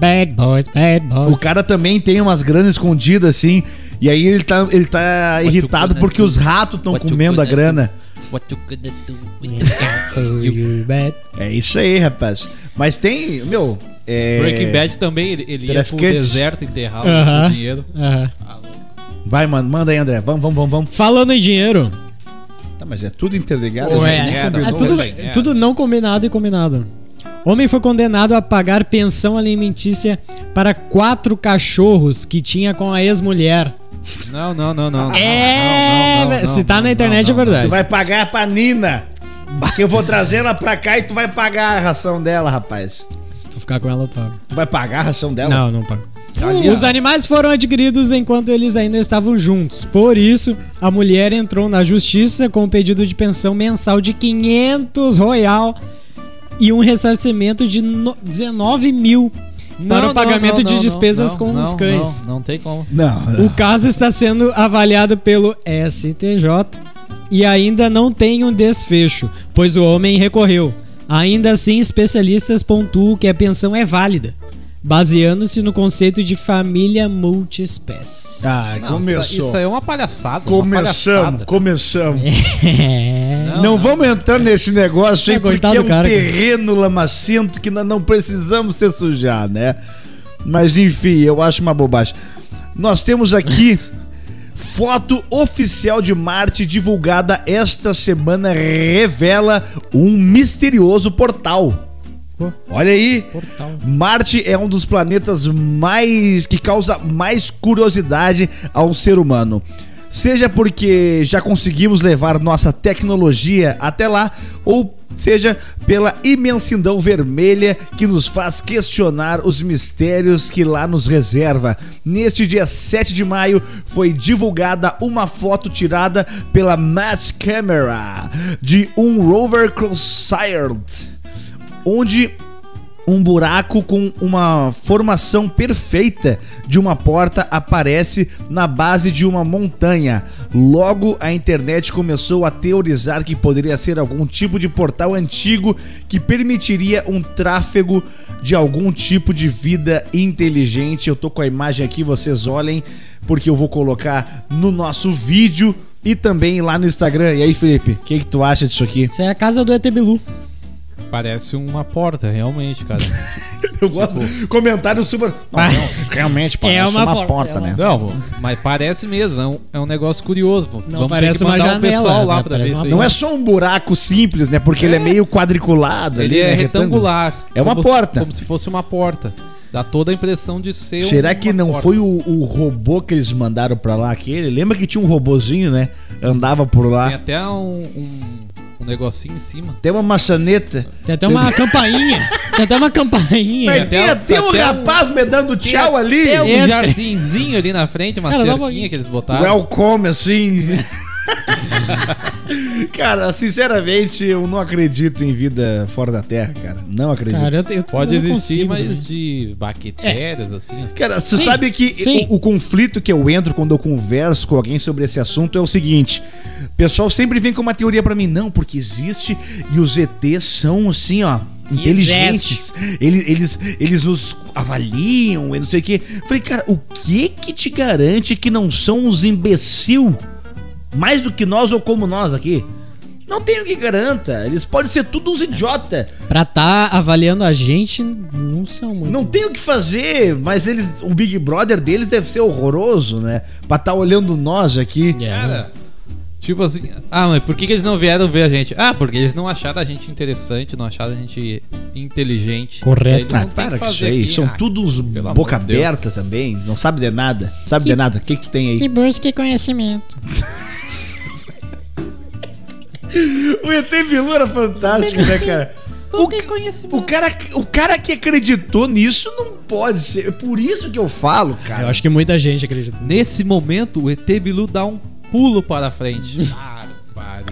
Bad boys, bad boys. O cara também tem umas granas escondidas assim. E aí ele tá, ele tá irritado porque do? os ratos estão comendo a grana. What you gonna do with you bad. É isso aí, rapaz. Mas tem, meu. É... Breaking Bad também, ele, ele ia pro deserto enterrar Aham. o dinheiro. Aham. Vai, mano, manda aí, André. Vamos, vamos, vamos, vamos. Falando em dinheiro, Tá, mas é tudo interligado. Ué, nem é, é tudo, bem, é. tudo não combinado e combinado. Homem foi condenado a pagar pensão alimentícia para quatro cachorros que tinha com a ex-mulher. Não, não, não, não. É, não, não, não, se tá não, na internet não, é verdade. Tu vai pagar pra Nina. Que eu vou trazer ela pra cá e tu vai pagar a ração dela, rapaz. Se tu ficar com ela, eu pago. Tu vai pagar a ração dela? Não, não pago. Ali, ó. Os animais foram adquiridos enquanto eles ainda estavam juntos. Por isso, a mulher entrou na justiça com um pedido de pensão mensal de 500 royal e um ressarcimento de no- 19 mil para Não, o pagamento não, de não, despesas não, com os cães. Não, não tem como. Não. O caso está sendo avaliado pelo STJ e ainda não tem um desfecho, pois o homem recorreu. Ainda assim, especialistas pontuam que a pensão é válida, baseando-se no conceito de família multiespécie. Ah, Não, começou. Isso, aí é uma palhaçada. uma Começamos, palhaçada. começamos. É. Não, Não, vamos entrar nesse negócio aí É, porque é um cara, cara. terreno lamacento que nós não precisamos se sujar, né? Mas enfim, eu acho uma bobagem. Nós temos aqui foto oficial de Marte divulgada esta semana revela um misterioso portal. Pô. Olha aí, Portal. Marte é um dos planetas mais que causa mais curiosidade ao ser humano. Seja porque já conseguimos levar nossa tecnologia até lá, ou seja pela imensidão vermelha que nos faz questionar os mistérios que lá nos reserva. Neste dia 7 de maio foi divulgada uma foto tirada pela Mass Camera de um rover Crossaired onde um buraco com uma formação perfeita de uma porta aparece na base de uma montanha. Logo, a internet começou a teorizar que poderia ser algum tipo de portal antigo que permitiria um tráfego de algum tipo de vida inteligente. Eu tô com a imagem aqui, vocês olhem, porque eu vou colocar no nosso vídeo e também lá no Instagram. E aí, Felipe, o que, que tu acha disso aqui? Isso é a casa do ET Bilu. Parece uma porta, realmente, cara. Eu gosto de comentários super. Não, não, realmente parece É uma, uma porta, porta, é né? Não, mas parece mesmo. É um, é um negócio curioso. Não Vamos parece uma mandar janela, lá né? pra ver uma. Não é só um buraco simples, né? Porque ele é meio quadriculado Ele ali, é né? retangular. É uma como porta. Se, como se fosse uma porta. Dá toda a impressão de ser Será uma que não porta. foi o, o robô que eles mandaram pra lá aquele? Lembra que tinha um robozinho, né? Andava por Tem lá. até um, um, um negocinho em cima. Tem uma maçaneta. Tem até uma campainha. Tem até uma campainha. Mas até tem, um- tem um até um- rapaz me dando tchau ali. Tem um jardinzinho ali na frente, uma Cara, cerquinha que eles botaram. Welcome, assim. cara, sinceramente, eu não acredito em vida fora da Terra, cara. Não acredito. Cara, eu, eu Pode eu existir, consigo, mas né? de bactérias, assim. Cara, você Sim, sabe que o, o conflito que eu entro quando eu converso com alguém sobre esse assunto é o seguinte: o pessoal sempre vem com uma teoria pra mim, não, porque existe e os ETs são assim, ó. Inteligentes, eles, eles, eles nos avaliam e não sei o que. Falei, cara, o que que te garante que não são uns imbecil mais do que nós ou como nós aqui? Não tem o que garanta. Eles podem ser tudo uns idiota. Pra tá avaliando a gente, não são muito. Não tem o que fazer, mas eles, o Big Brother deles deve ser horroroso, né? Pra tá olhando nós aqui. É. Cara, tipo assim, ah, mas por que, que eles não vieram ver a gente? Ah, porque eles não acharam a gente interessante, não acharam a gente inteligente. Correto. Ah, para que com fazer isso aí. São Ah, todos pelo amor boca de Deus. aberta também. Não sabe de nada. Sabe de nada. O que que tu tem aí? Que busque conhecimento. O ET Bilu era fantástico, né, cara? O, o, cara, o cara que acreditou nisso não pode ser. É por isso que eu falo, cara. Eu acho que muita gente acredita. Nesse momento, o ET Bilu dá um pulo para a frente. Para, pare.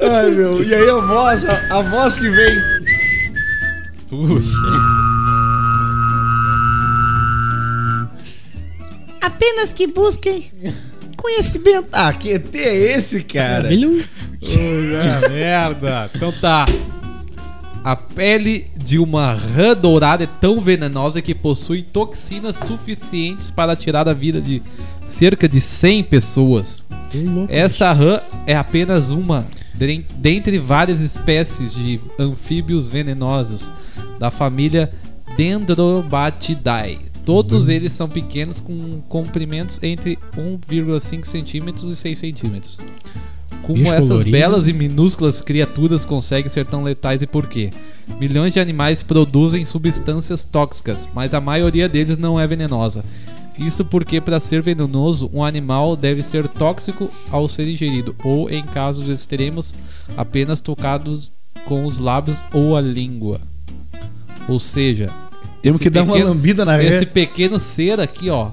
Ai, meu. E aí a voz, a, a voz que vem. Puxa. Apenas que busquem Conhecimento. Ah, que ET é esse, cara? Puta merda. Então tá. A pele de uma rã dourada é tão venenosa que possui toxinas suficientes para tirar a vida de cerca de 100 pessoas. Essa rã é apenas uma den- dentre várias espécies de anfíbios venenosos da família Dendrobatidae. Todos eles são pequenos com comprimentos entre 1,5 centímetros e 6 centímetros. Como Bicho essas colorido. belas e minúsculas criaturas conseguem ser tão letais e por quê? Milhões de animais produzem substâncias tóxicas, mas a maioria deles não é venenosa. Isso porque, para ser venenoso, um animal deve ser tóxico ao ser ingerido, ou, em casos extremos, apenas tocados com os lábios ou a língua. Ou seja, Temos esse que dar uma pequeno- lambida na esse ré. pequeno ser aqui, ó,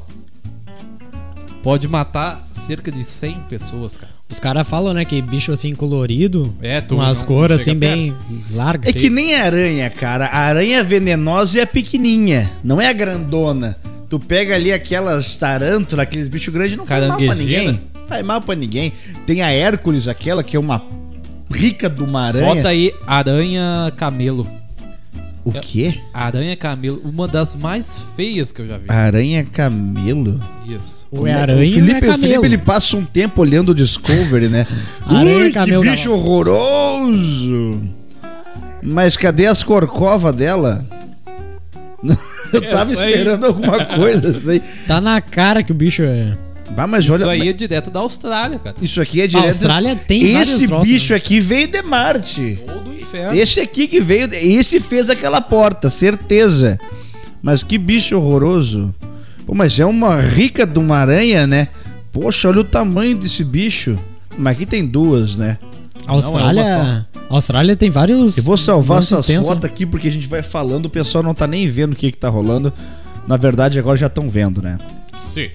pode matar cerca de 100 pessoas, cara. Os caras falam, né, que bicho assim colorido, É, tu com as não- cores não assim bem largas. É que nem a aranha, cara. A aranha venenosa é a pequenininha, não é a grandona. Tu pega ali aquelas tarântulas, aqueles bichos grandes, não faz mal pra ninguém. Faz mal pra ninguém. Tem a Hércules, aquela que é uma rica de uma aranha. Bota aí aranha camelo. O quê? Aranha camelo, uma das mais feias que eu já vi. Aranha camelo? Isso. Ou é aranha o Felipe, ou é o Felipe ele passa um tempo olhando o Discovery, né? Aranha, Ui, camelo, que bicho horroroso! Mas cadê as corcovas dela? Eu tava Essa aí. esperando alguma coisa assim. Tá na cara que o bicho é. Bah, mas Isso olha, aí é direto da Austrália, cara. isso aqui é A direto. Austrália tem Esse troços, bicho né? aqui veio de Marte. Ou do inferno. Esse aqui que veio, esse fez aquela porta, certeza. Mas que bicho horroroso. Pô, mas é uma rica de uma aranha, né? Poxa, olha o tamanho desse bicho. Mas aqui tem duas, né? A Austrália. Não, é a Austrália tem vários. Eu vou salvar essas fotos aqui porque a gente vai falando, o pessoal não tá nem vendo o que que tá rolando. Na verdade, agora já estão vendo, né? Sim.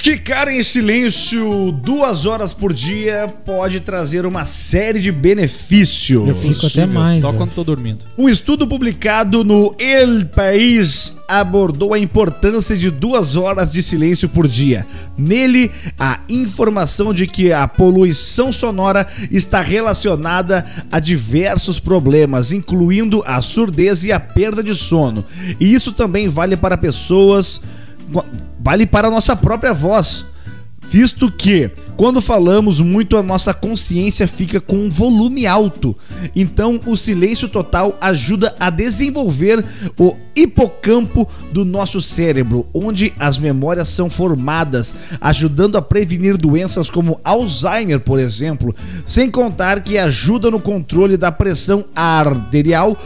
Ficar em silêncio duas horas por dia pode trazer uma série de benefícios. Eu fico até mais. Só quando tô dormindo. Um estudo publicado no El País abordou a importância de duas horas de silêncio por dia. Nele, a informação de que a poluição sonora está relacionada a diversos problemas, incluindo a surdez e a perda de sono. E isso também vale para pessoas. Vale para a nossa própria voz. visto que quando falamos muito a nossa consciência fica com um volume alto. Então o silêncio total ajuda a desenvolver o hipocampo do nosso cérebro, onde as memórias são formadas, ajudando a prevenir doenças como Alzheimer, por exemplo, sem contar que ajuda no controle da pressão arterial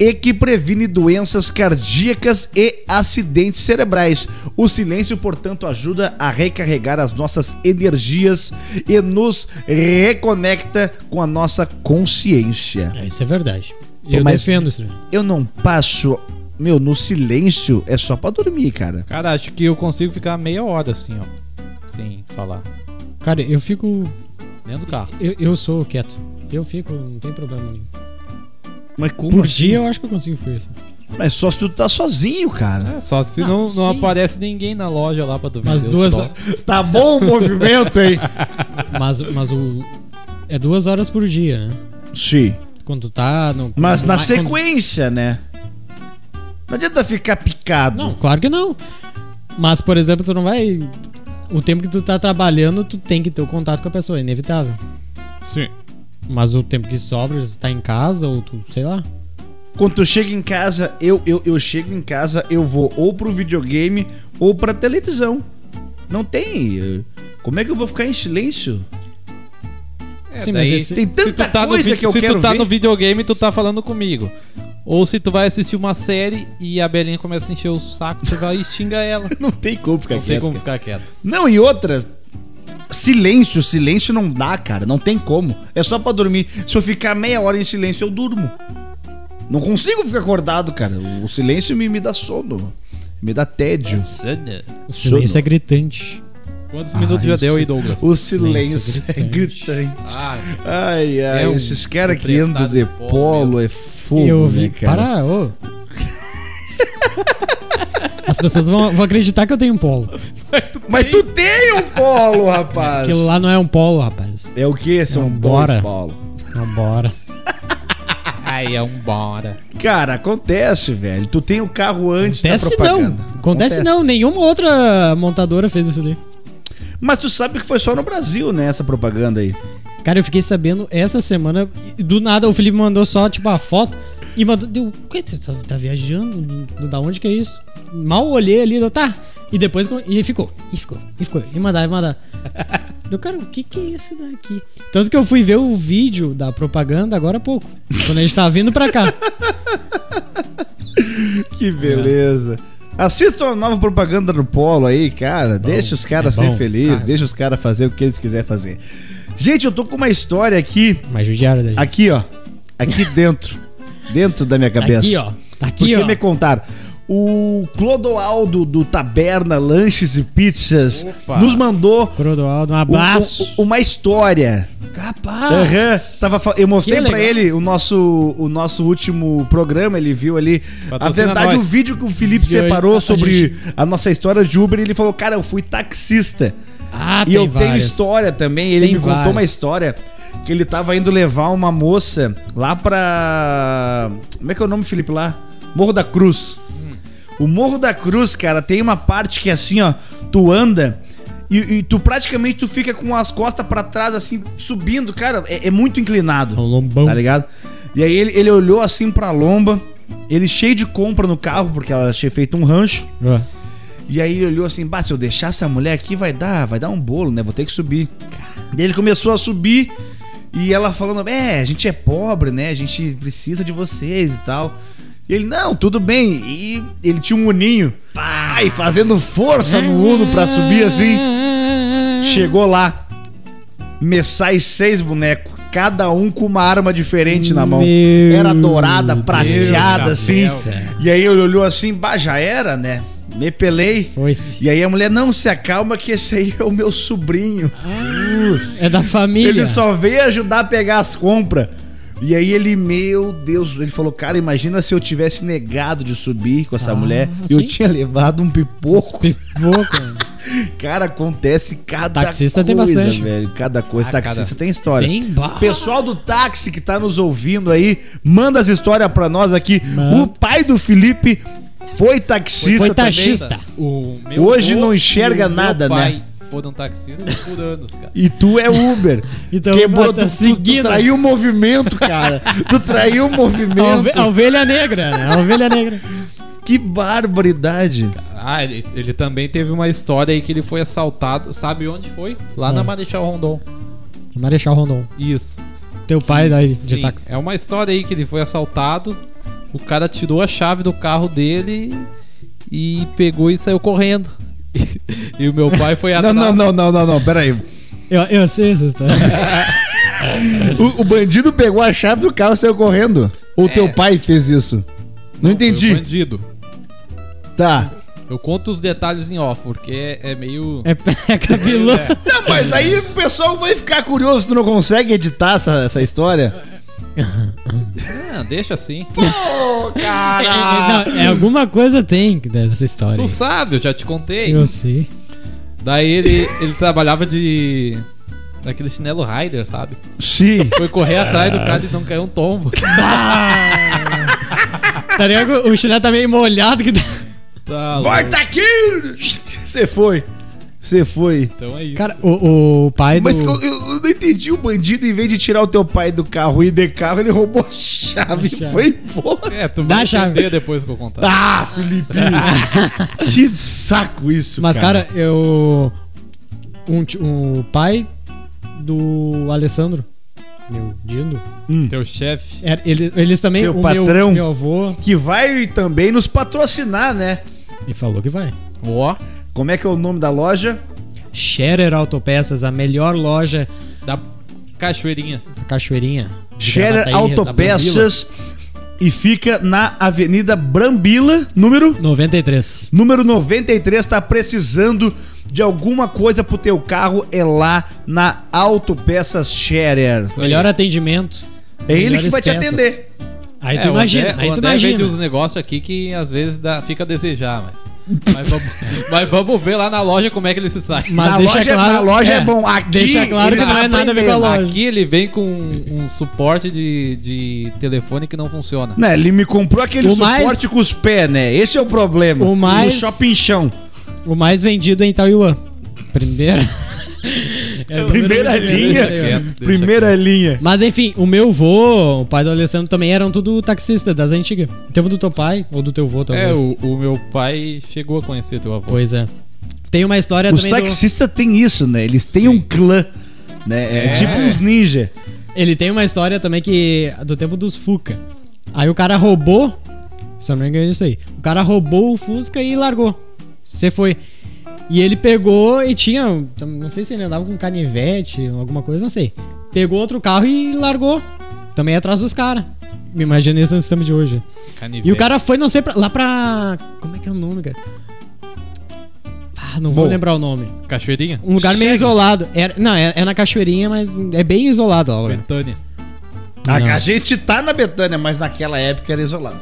e que previne doenças cardíacas e acidentes cerebrais. O silêncio, portanto, ajuda a recarregar as nossas energias e nos reconecta com a nossa consciência. É, isso é verdade. Eu mas- defendo isso. Eu não passo, meu, no silêncio é só pra dormir, cara. Cara, acho que eu consigo ficar meia hora assim, ó. Sem falar. Cara, eu fico. Dentro do carro. Eu, eu sou quieto. Eu fico, não tem problema nenhum. Mas como Por assim? dia eu acho que eu consigo isso. Mas só se tu tá sozinho, cara. É, só se Não, não, não aparece ninguém na loja lá pra tu Mas vender os duas troços. Tá bom o movimento, hein? Mas, mas o. É duas horas por dia, né? Sim. Quando tu tá. No, Mas na quando- sequência, né? Não adianta ficar picado. Não, claro que não. Mas, por exemplo, tu não vai. O tempo que tu tá trabalhando, tu tem que ter o contato com a pessoa, é inevitável. Sim. Mas o tempo que sobra, tu tá em casa ou tu, sei lá. Quando tu chega em casa, eu, eu, eu chego em casa, eu vou ou pro videogame ou pra televisão. Não tem. eh, Como é que eu vou ficar em silêncio? É, Sim, mas daí, esse- Tem se tanta tá no coisa que eu se quero tu tá ver. no videogame, tu tá falando comigo. Ou se tu vai assistir uma série e a Belinha começa a encher o saco, tu vai e xinga ela. Não tem como ficar Não tem quieto. como cara. ficar quieto. Não, e outra. Silêncio, silêncio não dá, cara. Não tem como. É só pra dormir. Se eu ficar meia hora em silêncio, eu durmo. Não consigo ficar acordado, cara. O silêncio me, me dá sono. Me dá tédio. O silêncio Sono. é gritante. Quantos minutos Ah, já deu aí, Douglas? O silêncio Silêncio é gritante. Ah, Ai, ai, É um esses caras que andam de polo polo é fogo, eu ouvi. né, cara? Para, ô. As pessoas vão, vão acreditar que eu tenho um polo. Mas tu tem um polo, rapaz. Aquilo lá não é um polo, rapaz. É o quê? São Vambora. dois polo. Vambora. aí é um bora. Cara, acontece, velho. Tu tem o carro antes Acontece da não. propaganda. Acontece, não. Nenhuma outra montadora fez isso ali. Mas tu sabe que foi só no Brasil, né, essa propaganda aí. Cara, eu fiquei sabendo essa semana. Do nada o Felipe mandou só, tipo, a foto. E mandou. Deu, que? Tá, tá viajando? Do- Da onde que é isso? Mal olhei ali, tá. E depois. E ficou, e ficou, e ficou. E mandar, e mandar. Deu, cara, o que que é isso daqui? Tanto que eu fui ver o vídeo da propaganda agora há pouco. Quando a gente tava vindo pra cá. Que beleza. Assistam a nova propaganda do Polo aí, cara. deixa os caras é ser felizes, Ah. deixa os caras fazer o que eles quiserem fazer. Gente, eu tô com uma história aqui, Mas judiaram da gente. aqui, ó. Aqui dentro. dentro da minha Tá cabeça. aqui, ó. Tá aqui, Porque ó. me contaram. O Clodoaldo do Taberna Lanches e Pizzas Opa. nos mandou Crodoaldo, um um- abraço. um- uma história. Capaz. Aham. Tava eu mostrei legal. ele o nosso, o nosso último programa, ele viu ali. A verdade, nós. o vídeo que o Felipe E hoje separou a sobre gente- a nossa história de Uber, ele falou, cara, eu fui taxista. Ah, e eu tenho várias. história também. Ele Tem me contou várias. uma história que ele tava indo levar uma moça lá pra. Como é que é o nome, Felipe, lá? Morro da Cruz. O Morro da Cruz, cara, tem uma parte que é assim, ó, tu anda e, e tu praticamente tu fica com as costas pra trás, assim, subindo, cara, é, é muito inclinado. É um lombão. Tá ligado? E aí ele, ele olhou assim pra lomba, ele cheio de compra no carro, porque ela tinha feito um rancho. Ó. E aí ele olhou assim, bah, se eu deixar essa mulher aqui vai dar, vai dar um bolo, né? Vou ter que subir. Daí ele começou a subir e ela falando, é, a gente é pobre, né? A gente precisa de vocês e tal. E ele, não, tudo bem. E ele tinha um uninho. Ai, fazendo força no uno pra subir assim. Chegou lá. Messais seis bonecos. Cada um com uma arma diferente na mão. Meu Era dourada, prateada, Deus assim. do céu. E aí ele olhou assim, bah, já era, né? Me pelei. Foi-se. E aí a mulher, não, se acalma que esse aí é o meu sobrinho. É da família. Ele só veio ajudar a pegar as compras. E aí ele, meu Deus, ele falou, cara, imagina se eu tivesse negado de subir com essa Ah, mulher. Eu sim. tinha levado um pipoco. Pipoca. Cara, acontece cada Taxista coisa, tem bastante. velho. Cada coisa. Ah, Taxista cada- tem história. Tem Pessoal do táxi que tá nos ouvindo aí, manda as histórias pra nós aqui. O pai do Felipe foi taxista Foi também. taxista. O meu Hoje avô não enxerga nada, né? Pai foram taxistas por anos, cara. E tu é Uber. Então Quebrou, tá tu, tu, tu seguindo. traiu o movimento, cara. tu traiu o A, ove- movimento. a ovelha negra, né? A ovelha negra. Que barbaridade. Ah, ele, ele também teve uma história aí que ele foi assaltado. Sabe onde foi? Lá na Ah. Marechal Rondon. Marechal Rondon. Isso. Teu pai daí, de Sim, táxi. é uma história aí que ele foi assaltado. O cara tirou a chave do carro dele e pegou e saiu correndo. E, o meu pai foi Não, atrás. não, não, não, não, não, peraí. Eu, eu sei essa história. O, o bandido pegou a chave do carro e saiu correndo. Ou É. teu pai fez isso? Não, Foi o entendi. bandido. Tá. Eu conto os detalhes em off, porque é, é meio. É, é cabeludo. É. Não, mas aí o pessoal vai ficar curioso, tu não consegue editar essa, essa história? Ah, deixa assim. Pô, É, cara! é, não, é alguma coisa tem dessa história. Tu aí. sabe, eu já te contei. Eu sei. Daí ele, ele trabalhava de. daquele chinelo rider, sabe? Sim. Foi correr atrás do cara e não caiu um tombo. Tá ligado? O chinelo tá meio molhado. Que... Tá Vai, louco. tá aqui! Você foi. Você foi. Então é isso. Cara, o, o pai do... Mas eu, eu não entendi o bandido, em vez de tirar o teu pai do carro e ir de carro, ele roubou a chave e chave. foi embora. É, tu vai a chave. entender depois que eu contar. Ah, Felipe! que saco isso, Mas, cara, eu... Um, o pai do Alessandro, meu Dindo, Teu chefe. era- ele- eles também... Teu o patrão. Meu, meu avô... Que vai também nos patrocinar, né? E falou que vai. Ó. Como é que é o nome da loja? Scherer Autopeças, a melhor loja Da cachoeirinha. da Cachoeirinha. Scherer Autopeças. E fica na Avenida Brambila, número da 93. número 93, tá precisando de alguma coisa pro teu carro, é lá na Autopeças Scherer. Melhor atendimento. É ele que vai te peças. atender. Aí É, tu o imagina, André- aí tu André imagina. vende uns negócios aqui que às vezes dá, fica a desejar, mas. Mas vamos, mas vamos ver lá na loja como é que ele se sai. Mas na deixa loja, claro, na loja é, bom. Aqui deixa claro que não é nada a ver com a loja. Aqui ele vem com um, um suporte de, de telefone que não funciona. Né, ele me comprou aquele O suporte mais- com os pés, né? Esse é o problema. O mais- No shopping chão. O mais vendido é em Taiwan. Primeira. É Primeira linha. Deixa Primeira linha. Mas enfim, o meu vô, o pai do Alessandro também eram tudo taxista das antigas. Tempo do teu pai ou do teu vô, talvez. É, o, o meu pai chegou a conhecer teu avô. Pois é. Tem uma história Os também do... taxistas têm isso, né? Eles têm um clã. Né? É, É. tipo uns ninja. Ele tem uma história também que. Do tempo dos Fuca. Aí o cara roubou. Se eu não me engano, é isso aí. O cara roubou o Fusca e largou. Você foi. E ele pegou e tinha. Não sei se ele andava com canivete, alguma coisa, não sei. Pegou outro carro e largou. Também atrás dos caras. Me imagina isso no sistema de hoje. Canivete. E o cara foi, não sei, pra, lá pra. Como é que é o nome, cara? Ah, não vou Bom. lembrar o nome. Cachoeirinha? Um lugar meio Segue. isolado. É, não, é, é na Cachoeirinha, mas é bem isolado, ó. Betânia. A, a gente tá na Betânia, mas naquela época era isolado.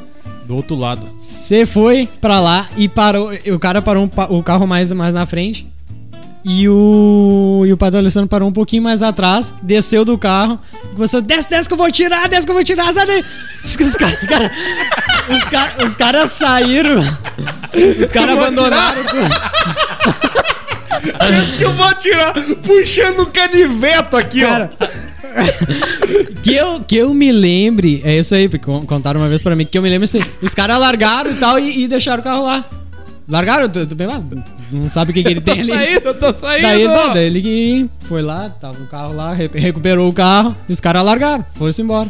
Do outro lado. Você foi pra lá e parou. O cara parou um o carro mais, mais na frente. E o. E o padre Alessandro parou um pouquinho mais atrás, desceu do carro começou: desce, desce que eu vou tirar, desce que eu vou tirar, sai daí. Os caras cara, os cara, os caras saíram. Os caras abandonaram. Esse que eu vou tirar puxando um caniveto aqui, Cara, que eu, que eu me lembre, é isso aí, contaram uma vez pra mim, que eu me lembro assim, os caras largaram e tal e, e deixaram o carro lá. Largaram, tu, tu bem lá, não sabe o que, que ele tem ali. Saindo, eu tô saindo! Daí, não, daí ele que foi lá, tava o carro lá, re- recuperou o carro e os caras largaram, foram-se embora.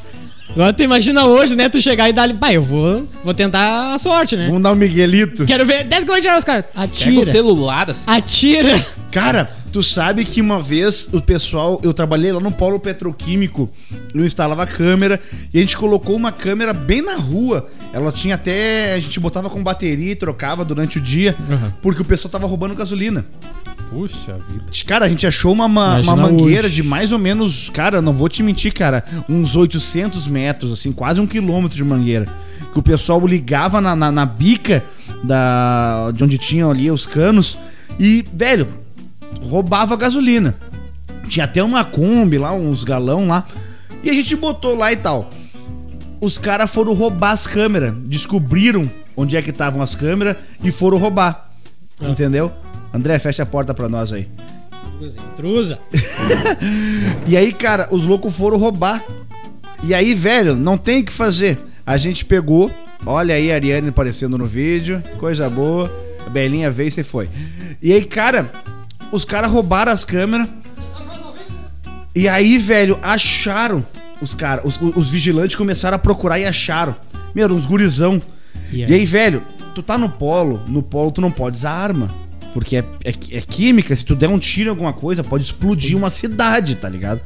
Agora tu imagina hoje, né, tu chegar e dar ali, pai, eu vou, vou tentar a sorte, né? Vamos dar um Miguelito. Quero ver, 10 que eu vou tirar os caras. Pega o Atira, celular assim. atira. Cara, tu sabe que uma vez o pessoal, eu trabalhei lá no polo petroquímico, eu instalava câmera e a gente colocou uma câmera bem na rua. Ela tinha até, a gente botava com bateria e trocava durante o dia, Uhum. porque o pessoal tava roubando gasolina. Puxa vida. Cara, a gente achou uma, ma- uma Imagina mangueira hoje. de mais ou menos, cara, não vou te mentir, cara, uns 800 metros, assim, quase um quilômetro de mangueira. Que o pessoal ligava na, na, na bica da, de onde tinham ali os canos e, velho, roubava gasolina. Tinha até uma Kombi lá, uns galão lá. E a gente botou lá e tal. Os caras foram roubar as câmeras. Descobriram onde é que estavam as câmeras e foram roubar. Entendeu? André, fecha a porta pra nós aí. Intrusa. E aí, cara, os loucos foram roubar. E aí, velho, não tem o que fazer. A gente pegou, olha aí a Ariane aparecendo no vídeo, coisa boa. A Belinha veio e você foi. E aí, cara, os caras roubaram as câmeras. E aí, velho, acharam os caras. Os, os vigilantes começaram a procurar e acharam. Meu, uns gurizão. E E aí? velho, tu tá no polo, no polo tu não pode usar arma. Porque é, é, é química, se tu der um tiro em alguma coisa, pode explodir uma cidade, tá ligado?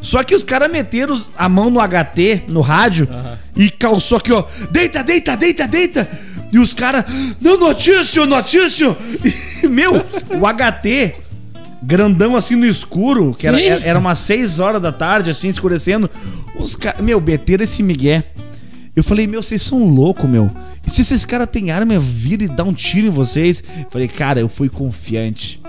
Só que os caras meteram a mão no HT, no rádio, e calçou aqui, ó. Deita, deita, deita, deita! E os caras, não, notício, notício! E, meu, o HT, grandão assim no escuro, que era, era, era umas 6 horas da tarde, assim, escurecendo. Os caras, meu, meteram esse migué. Eu falei, meu, vocês são loucos, meu. E se esses caras têm arma, vira e dá um tiro em vocês? Falei, cara, eu fui confiante.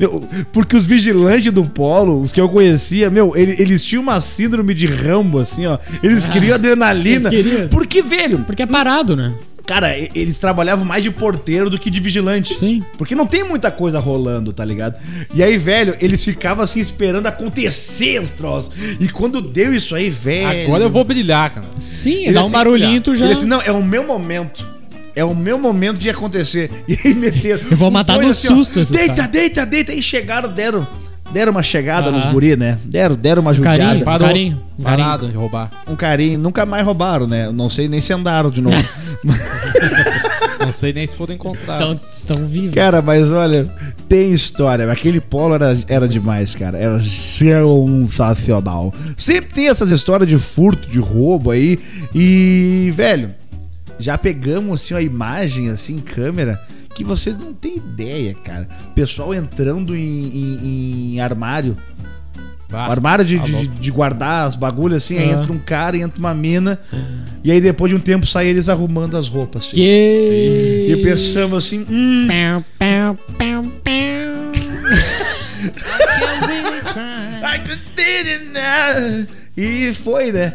Meu, porque os vigilantes do polo, os que eu conhecia, meu, ele- eles tinham uma síndrome de Rambo, assim, ó. Eles queriam adrenalina. eles queriam. Porque, velho, Porque é parado, né? Cara, eles trabalhavam mais de porteiro do que de vigilante. Sim. Porque não tem muita coisa rolando, tá ligado? E aí, velho, eles ficavam assim esperando acontecer os troços. E quando deu isso aí, velho. Agora eu vou brilhar, cara. Sim, Ele dá um assim, barulhinho tu já. Ele assim, não, é o meu momento. É o meu momento de acontecer. E aí meteram. Eu vou Os matar no ó, susto esses Deita, caras." deita, deita. E chegaram, deram. Deram uma chegada nos guri, né? Deram, deram uma carinho. judiada. Parou. carinho, um carinho. Parado de roubar. Um carinho. Nunca mais roubaram, né? Não sei nem se andaram de novo. Não sei nem se foram encontrados. Estão, estão vivos. Cara, mas olha, tem história. Aquele polo era, era demais, cara. Era sensacional. Sempre tem essas histórias de furto, de roubo aí. E, velho, já pegamos assim a imagem, assim, em câmera, que vocês não têm ideia, cara. Pessoal entrando em, em- em armário. Ah, armário de, tá de, de guardar as bagulhas assim, aí Ah. entra um cara entra uma mina. E aí depois de um tempo sai eles arrumando as roupas. Assim. Que. E pensamos assim, hum, Pau, pau, pau. E foi, né?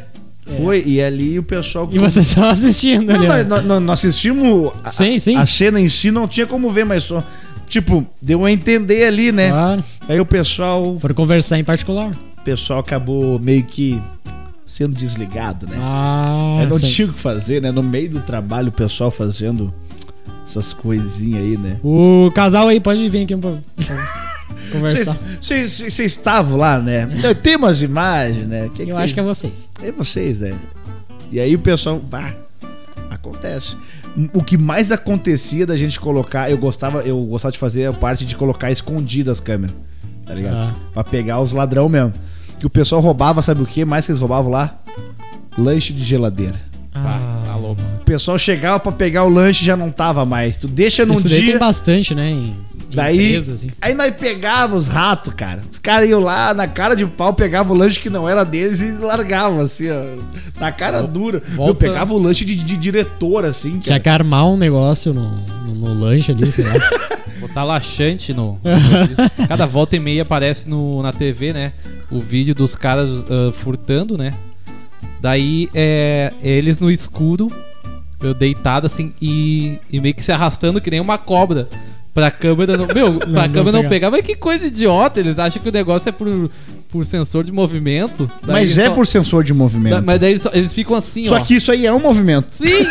Foi. E ali o pessoal. E você só assistindo Não, nós- nós- nós assistimos. A, Sim, sim. A cena em si não tinha como ver, mas só. Tipo, deu a entender ali, né? Claro. Aí o pessoal. Foram conversar em particular. O pessoal acabou meio que sendo desligado, né? Ah, Aí não sim. tinha o que fazer, né? No meio do trabalho, o pessoal fazendo essas coisinhas aí, né? O casal aí pode vir aqui um pouco. conversar. Vocês estavam lá, né? Tem umas imagens, né? Que Eu acho que é vocês. É vocês, né? E aí o pessoal, bah, acontece. O que mais acontecia da gente colocar, eu gostava, eu gostava de fazer a parte de colocar escondidas as câmeras, tá ligado? Ah. Pra pegar os ladrão mesmo. Que o pessoal roubava, sabe o que mais que eles roubavam lá? Lanche de geladeira. Pá. O pessoal chegava pra pegar o lanche e já não tava mais. Tu deixa num Isso daí tem dia. bastante, né? Em, Daí, empresa, assim. aí nós pegava os ratos, cara. Os caras iam lá, na cara de pau, pegavam o lanche que não era deles e largavam, assim, ó. Na cara dura. Eu volta- pegava o lanche de, de diretor, assim, Tinha cara. que armar um negócio no, no, no lanche ali, sei lá. Botar laxante no. Cada volta e meia aparece no, na TV, né? O vídeo dos caras ah, furtando, né? Daí é eles no escuro, eu deitado assim e, e meio que se arrastando que nem uma cobra. Pra câmera não. Meu, pra não câmera não pegar. pegar. Mas que coisa idiota. Eles acham que o negócio é por, por sensor de movimento. Mas é só- por sensor de movimento. da- Mas daí eles, só- eles ficam assim, Só ó. que isso aí é um movimento. Sim!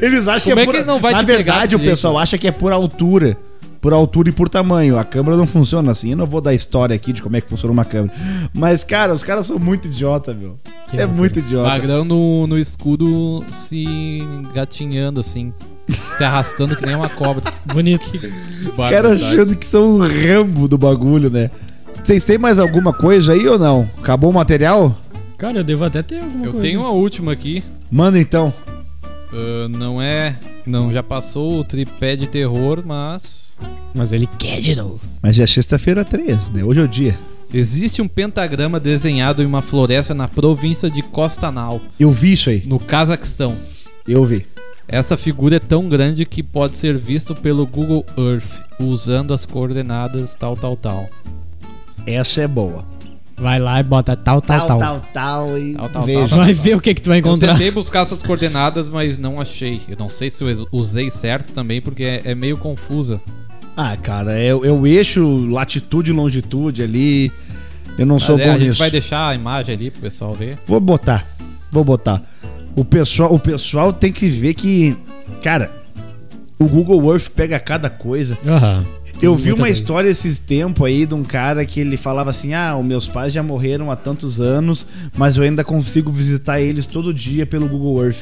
Eles acham Como que é é por... que ele não vai Na te pegar verdade, o desse pessoal acha que é por altura. Por altura e por tamanho. A câmera não funciona assim. Eu não vou dar história aqui de como é que funciona uma câmera. Mas, cara, os caras são muito idiota, meu. Que é loucura. muito idiota. Magrão no, no escuro se engatinhando assim. Se arrastando que nem uma cobra. Bonito. Os caras achando que são o rambo do bagulho, né? Vocês têm mais alguma coisa aí ou não? Acabou o material? Cara, eu devo até ter alguma Eu coisa. tenho uma última aqui. Manda então. Ah, não é. Não, já passou o tripé de terror, mas. Mas ele quer de novo. Mas é sexta-feira 13, né? Hoje é o dia. Existe um pentagrama desenhado em uma floresta na província de Costanal, Eu vi isso aí. no Cazaquistão. Eu vi. Essa figura é tão grande que pode ser visto pelo Google Earth, usando as coordenadas tal, tal, tal. Essa é boa. Vai lá e bota tal, tal, tal. tal, tal e Tal, tal, veja. tal, Vai ver o que, que tu vai Eu encontrar. tentei buscar essas coordenadas, mas não achei. Eu não sei se eu usei certo também, porque é, é meio confusa. Ah, cara, é, é o eixo latitude e longitude ali. Eu não sou Mas é, bom a gente nisso. vai deixar a imagem ali pro pessoal ver. Vou botar. Vou botar. O pessoal, o pessoal tem que ver que, cara, o Google Earth pega cada coisa. Aham. Eu vi uma história esses tempos aí de um cara que ele falava assim: "Ah, os meus pais já morreram há tantos anos, mas eu ainda consigo visitar eles todo dia pelo Google Earth".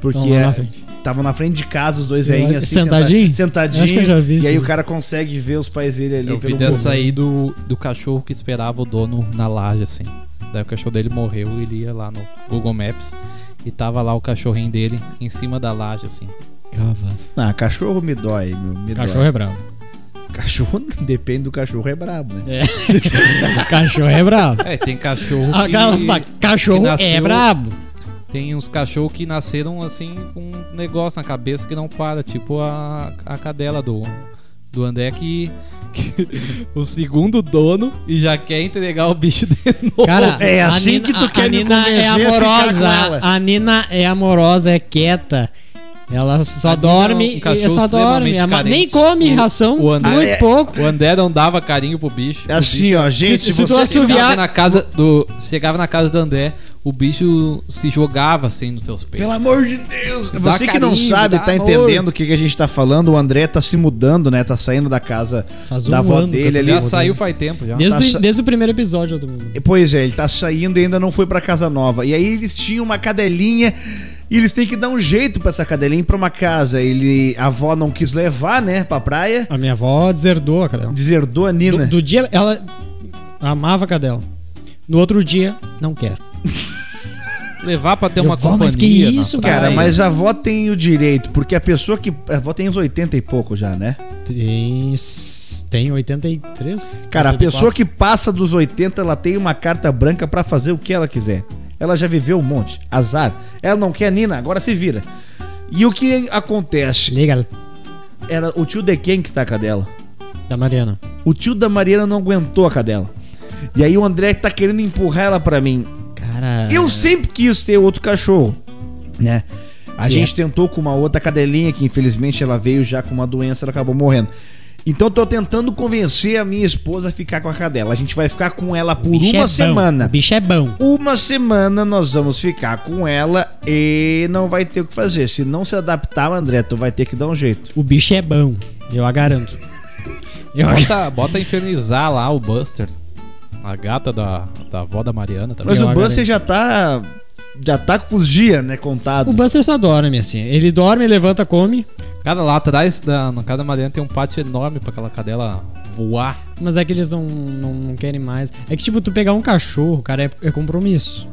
Porque é, frente. tava na frente de casa os dois velhinhos assim, sentadinho? senta- Acho que eu sentadinho. já vi e isso aí o cara consegue ver os pais dele ali Eu vi pelo dessa Google. aí do, do cachorro que esperava o dono na laje, assim. Daí o cachorro dele morreu e ele ia lá no Google Maps e tava lá o cachorrinho dele em cima da laje, assim. Ah, cachorro me dói, meu, me Cachorro dói. é bravo. Cachorro depende do cachorro é brabo, né? É. cachorro é bravo. É, tem cachorro que... Aquelas cachorro que é nasceu- brabo. Tem uns cachorros que nasceram assim com um negócio na cabeça que não para, tipo a, a cadela do, do André que, que o segundo dono e já quer entregar o bicho de novo. Cara, É a assim Nina- que tu a- quer a me Nina convencer é a amorosa. ela. A Nina é amorosa, é quieta. Ela só é dorme um e cachorro só dorme. Nem come O- ração, o André- muito Ah, é- pouco. o André não dava carinho pro bicho. É assim, ó, gente, se se, você assoviar- Chegava na casa do chegava na casa do André, o bicho se jogava assim nos teus peitos. Pelo amor de Deus! Dá Você que não carinho, sabe, tá amor. entendendo o que, que a gente tá falando. O André tá se mudando, né? Tá saindo da casa Faz um da avó eu dele ali. Já saiu faz tempo já. Desde, Tá o- desde o primeiro episódio do Pois é, ele tá saindo e ainda não foi pra casa nova. E aí eles tinham uma cadelinha e eles têm que dar um jeito pra essa cadelinha ir pra uma casa. Ele, a avó não quis levar, né, pra praia. A minha avó deserdou a cadela. Deserdou a Nina. Do, do dia, ela amava a cadela. No outro dia, não quero. Levar pra ter uma vou, companhia. mas que isso. Cara, mas a avó tem o direito, porque a pessoa que. A avó tem uns 80 e pouco já, né? Tem. Tem 83? Cara, a 84. pessoa que passa dos 80, ela tem uma carta branca pra fazer o que ela quiser. Ela já viveu um monte. Azar. Ela não quer Nina, agora se vira. E o que acontece? Legal. Era o tio de quem que tá a cadela? Da Mariana. O tio da Mariana não aguentou a cadela. E aí o André tá querendo empurrar ela pra mim. Cara. Eu sempre quis ter outro cachorro, né? A Que gente tentou com uma outra cadelinha que infelizmente ela veio já com uma doença, ela acabou morrendo. Então tô tentando convencer a minha esposa a ficar com a cadela. A gente vai ficar com ela por é uma bom. semana. O bicho é bom. Uma semana nós vamos ficar com ela e não vai ter o que fazer. Se não se adaptar, André, tu vai ter que dar um jeito. O bicho é bom. Eu a garanto. Eu a... Bota, bota infernizar lá o Buster. A gata da, da avó da Mariana também. Mas o. Buster já tá. Já tá com os dias, né? Contado. O Buster só dorme, assim. Ele dorme, levanta, come. Cada lá atrás, da, na casa da Mariana, tem um pátio enorme pra aquela cadela voar. Mas é que eles não, não, não querem mais. É que, tipo, tu pegar um cachorro, cara, é, é compromisso.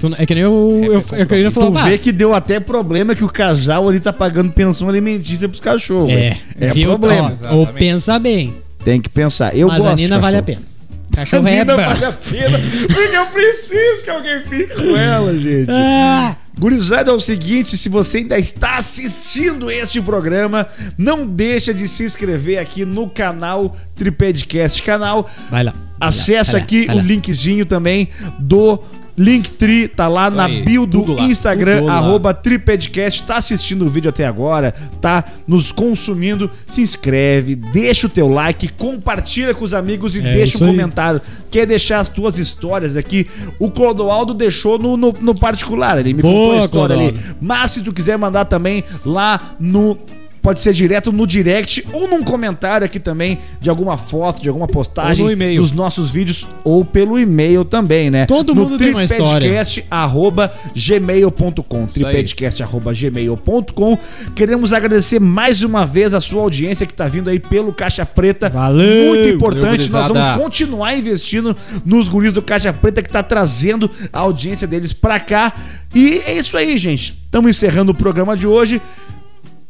Tu é que nem eu. É, eu, é eu, eu falar, Tu "Bah, vê que deu até problema que o casal ali tá pagando pensão alimentícia pros cachorros. É, é viu? problema. Ó, ou Exatamente. pensa bem. Tem que pensar. Eu mas gosto a de Nina vale a cachorro. pena. Cachorro A é Nina bom. vale a pena. Porque eu preciso que alguém fique com ela, gente. Ah, Gurizada, é o seguinte, se você ainda está assistindo este programa, não deixa de se inscrever aqui no canal Tripedcast canal. vai lá. Acesse vai aqui vai o linkzinho também do Linktree, tá lá Isso na aí, bio do lá, Instagram, arroba Tripedcast. Tá assistindo o vídeo até agora, tá nos consumindo, se inscreve, deixa o teu like, compartilha com os amigos e É deixa um aí. comentário. Quer deixar as tuas histórias aqui? O Clodoaldo deixou no, no, no particular, ele me Boa, contou a história ali. Clodoaldo. Mas se tu quiser mandar também lá no. Pode ser direto no direct ou num comentário aqui também de alguma foto, de alguma postagem Ou no e-mail. dos nossos vídeos ou pelo e-mail também, né? Todo no mundo tem uma história. tripedcast@gmail.com, tripedcast@gmail.com. Queremos agradecer mais uma vez a sua audiência que tá vindo aí pelo Caixa Preta. Valeu! Muito importante, nós vamos continuar investindo nos guris do Caixa Preta que tá trazendo a audiência deles pra cá. E é isso aí, gente. Estamos encerrando o programa de hoje.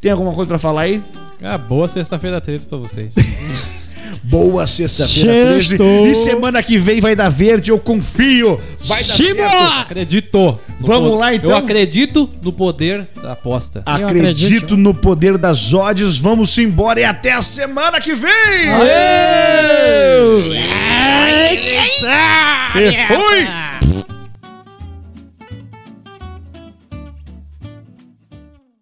Tem alguma coisa pra falar aí? Ah, boa sexta-feira 13 pra vocês. Boa sexta-feira 13. Sextou. E semana que vem vai dar verde, eu confio. Vai dar certo. acredito. Vamos po- lá, então? Eu acredito no poder da aposta. Acredito acredito. no poder das odds. Vamos embora e até a semana que vem. Aê! Você foi?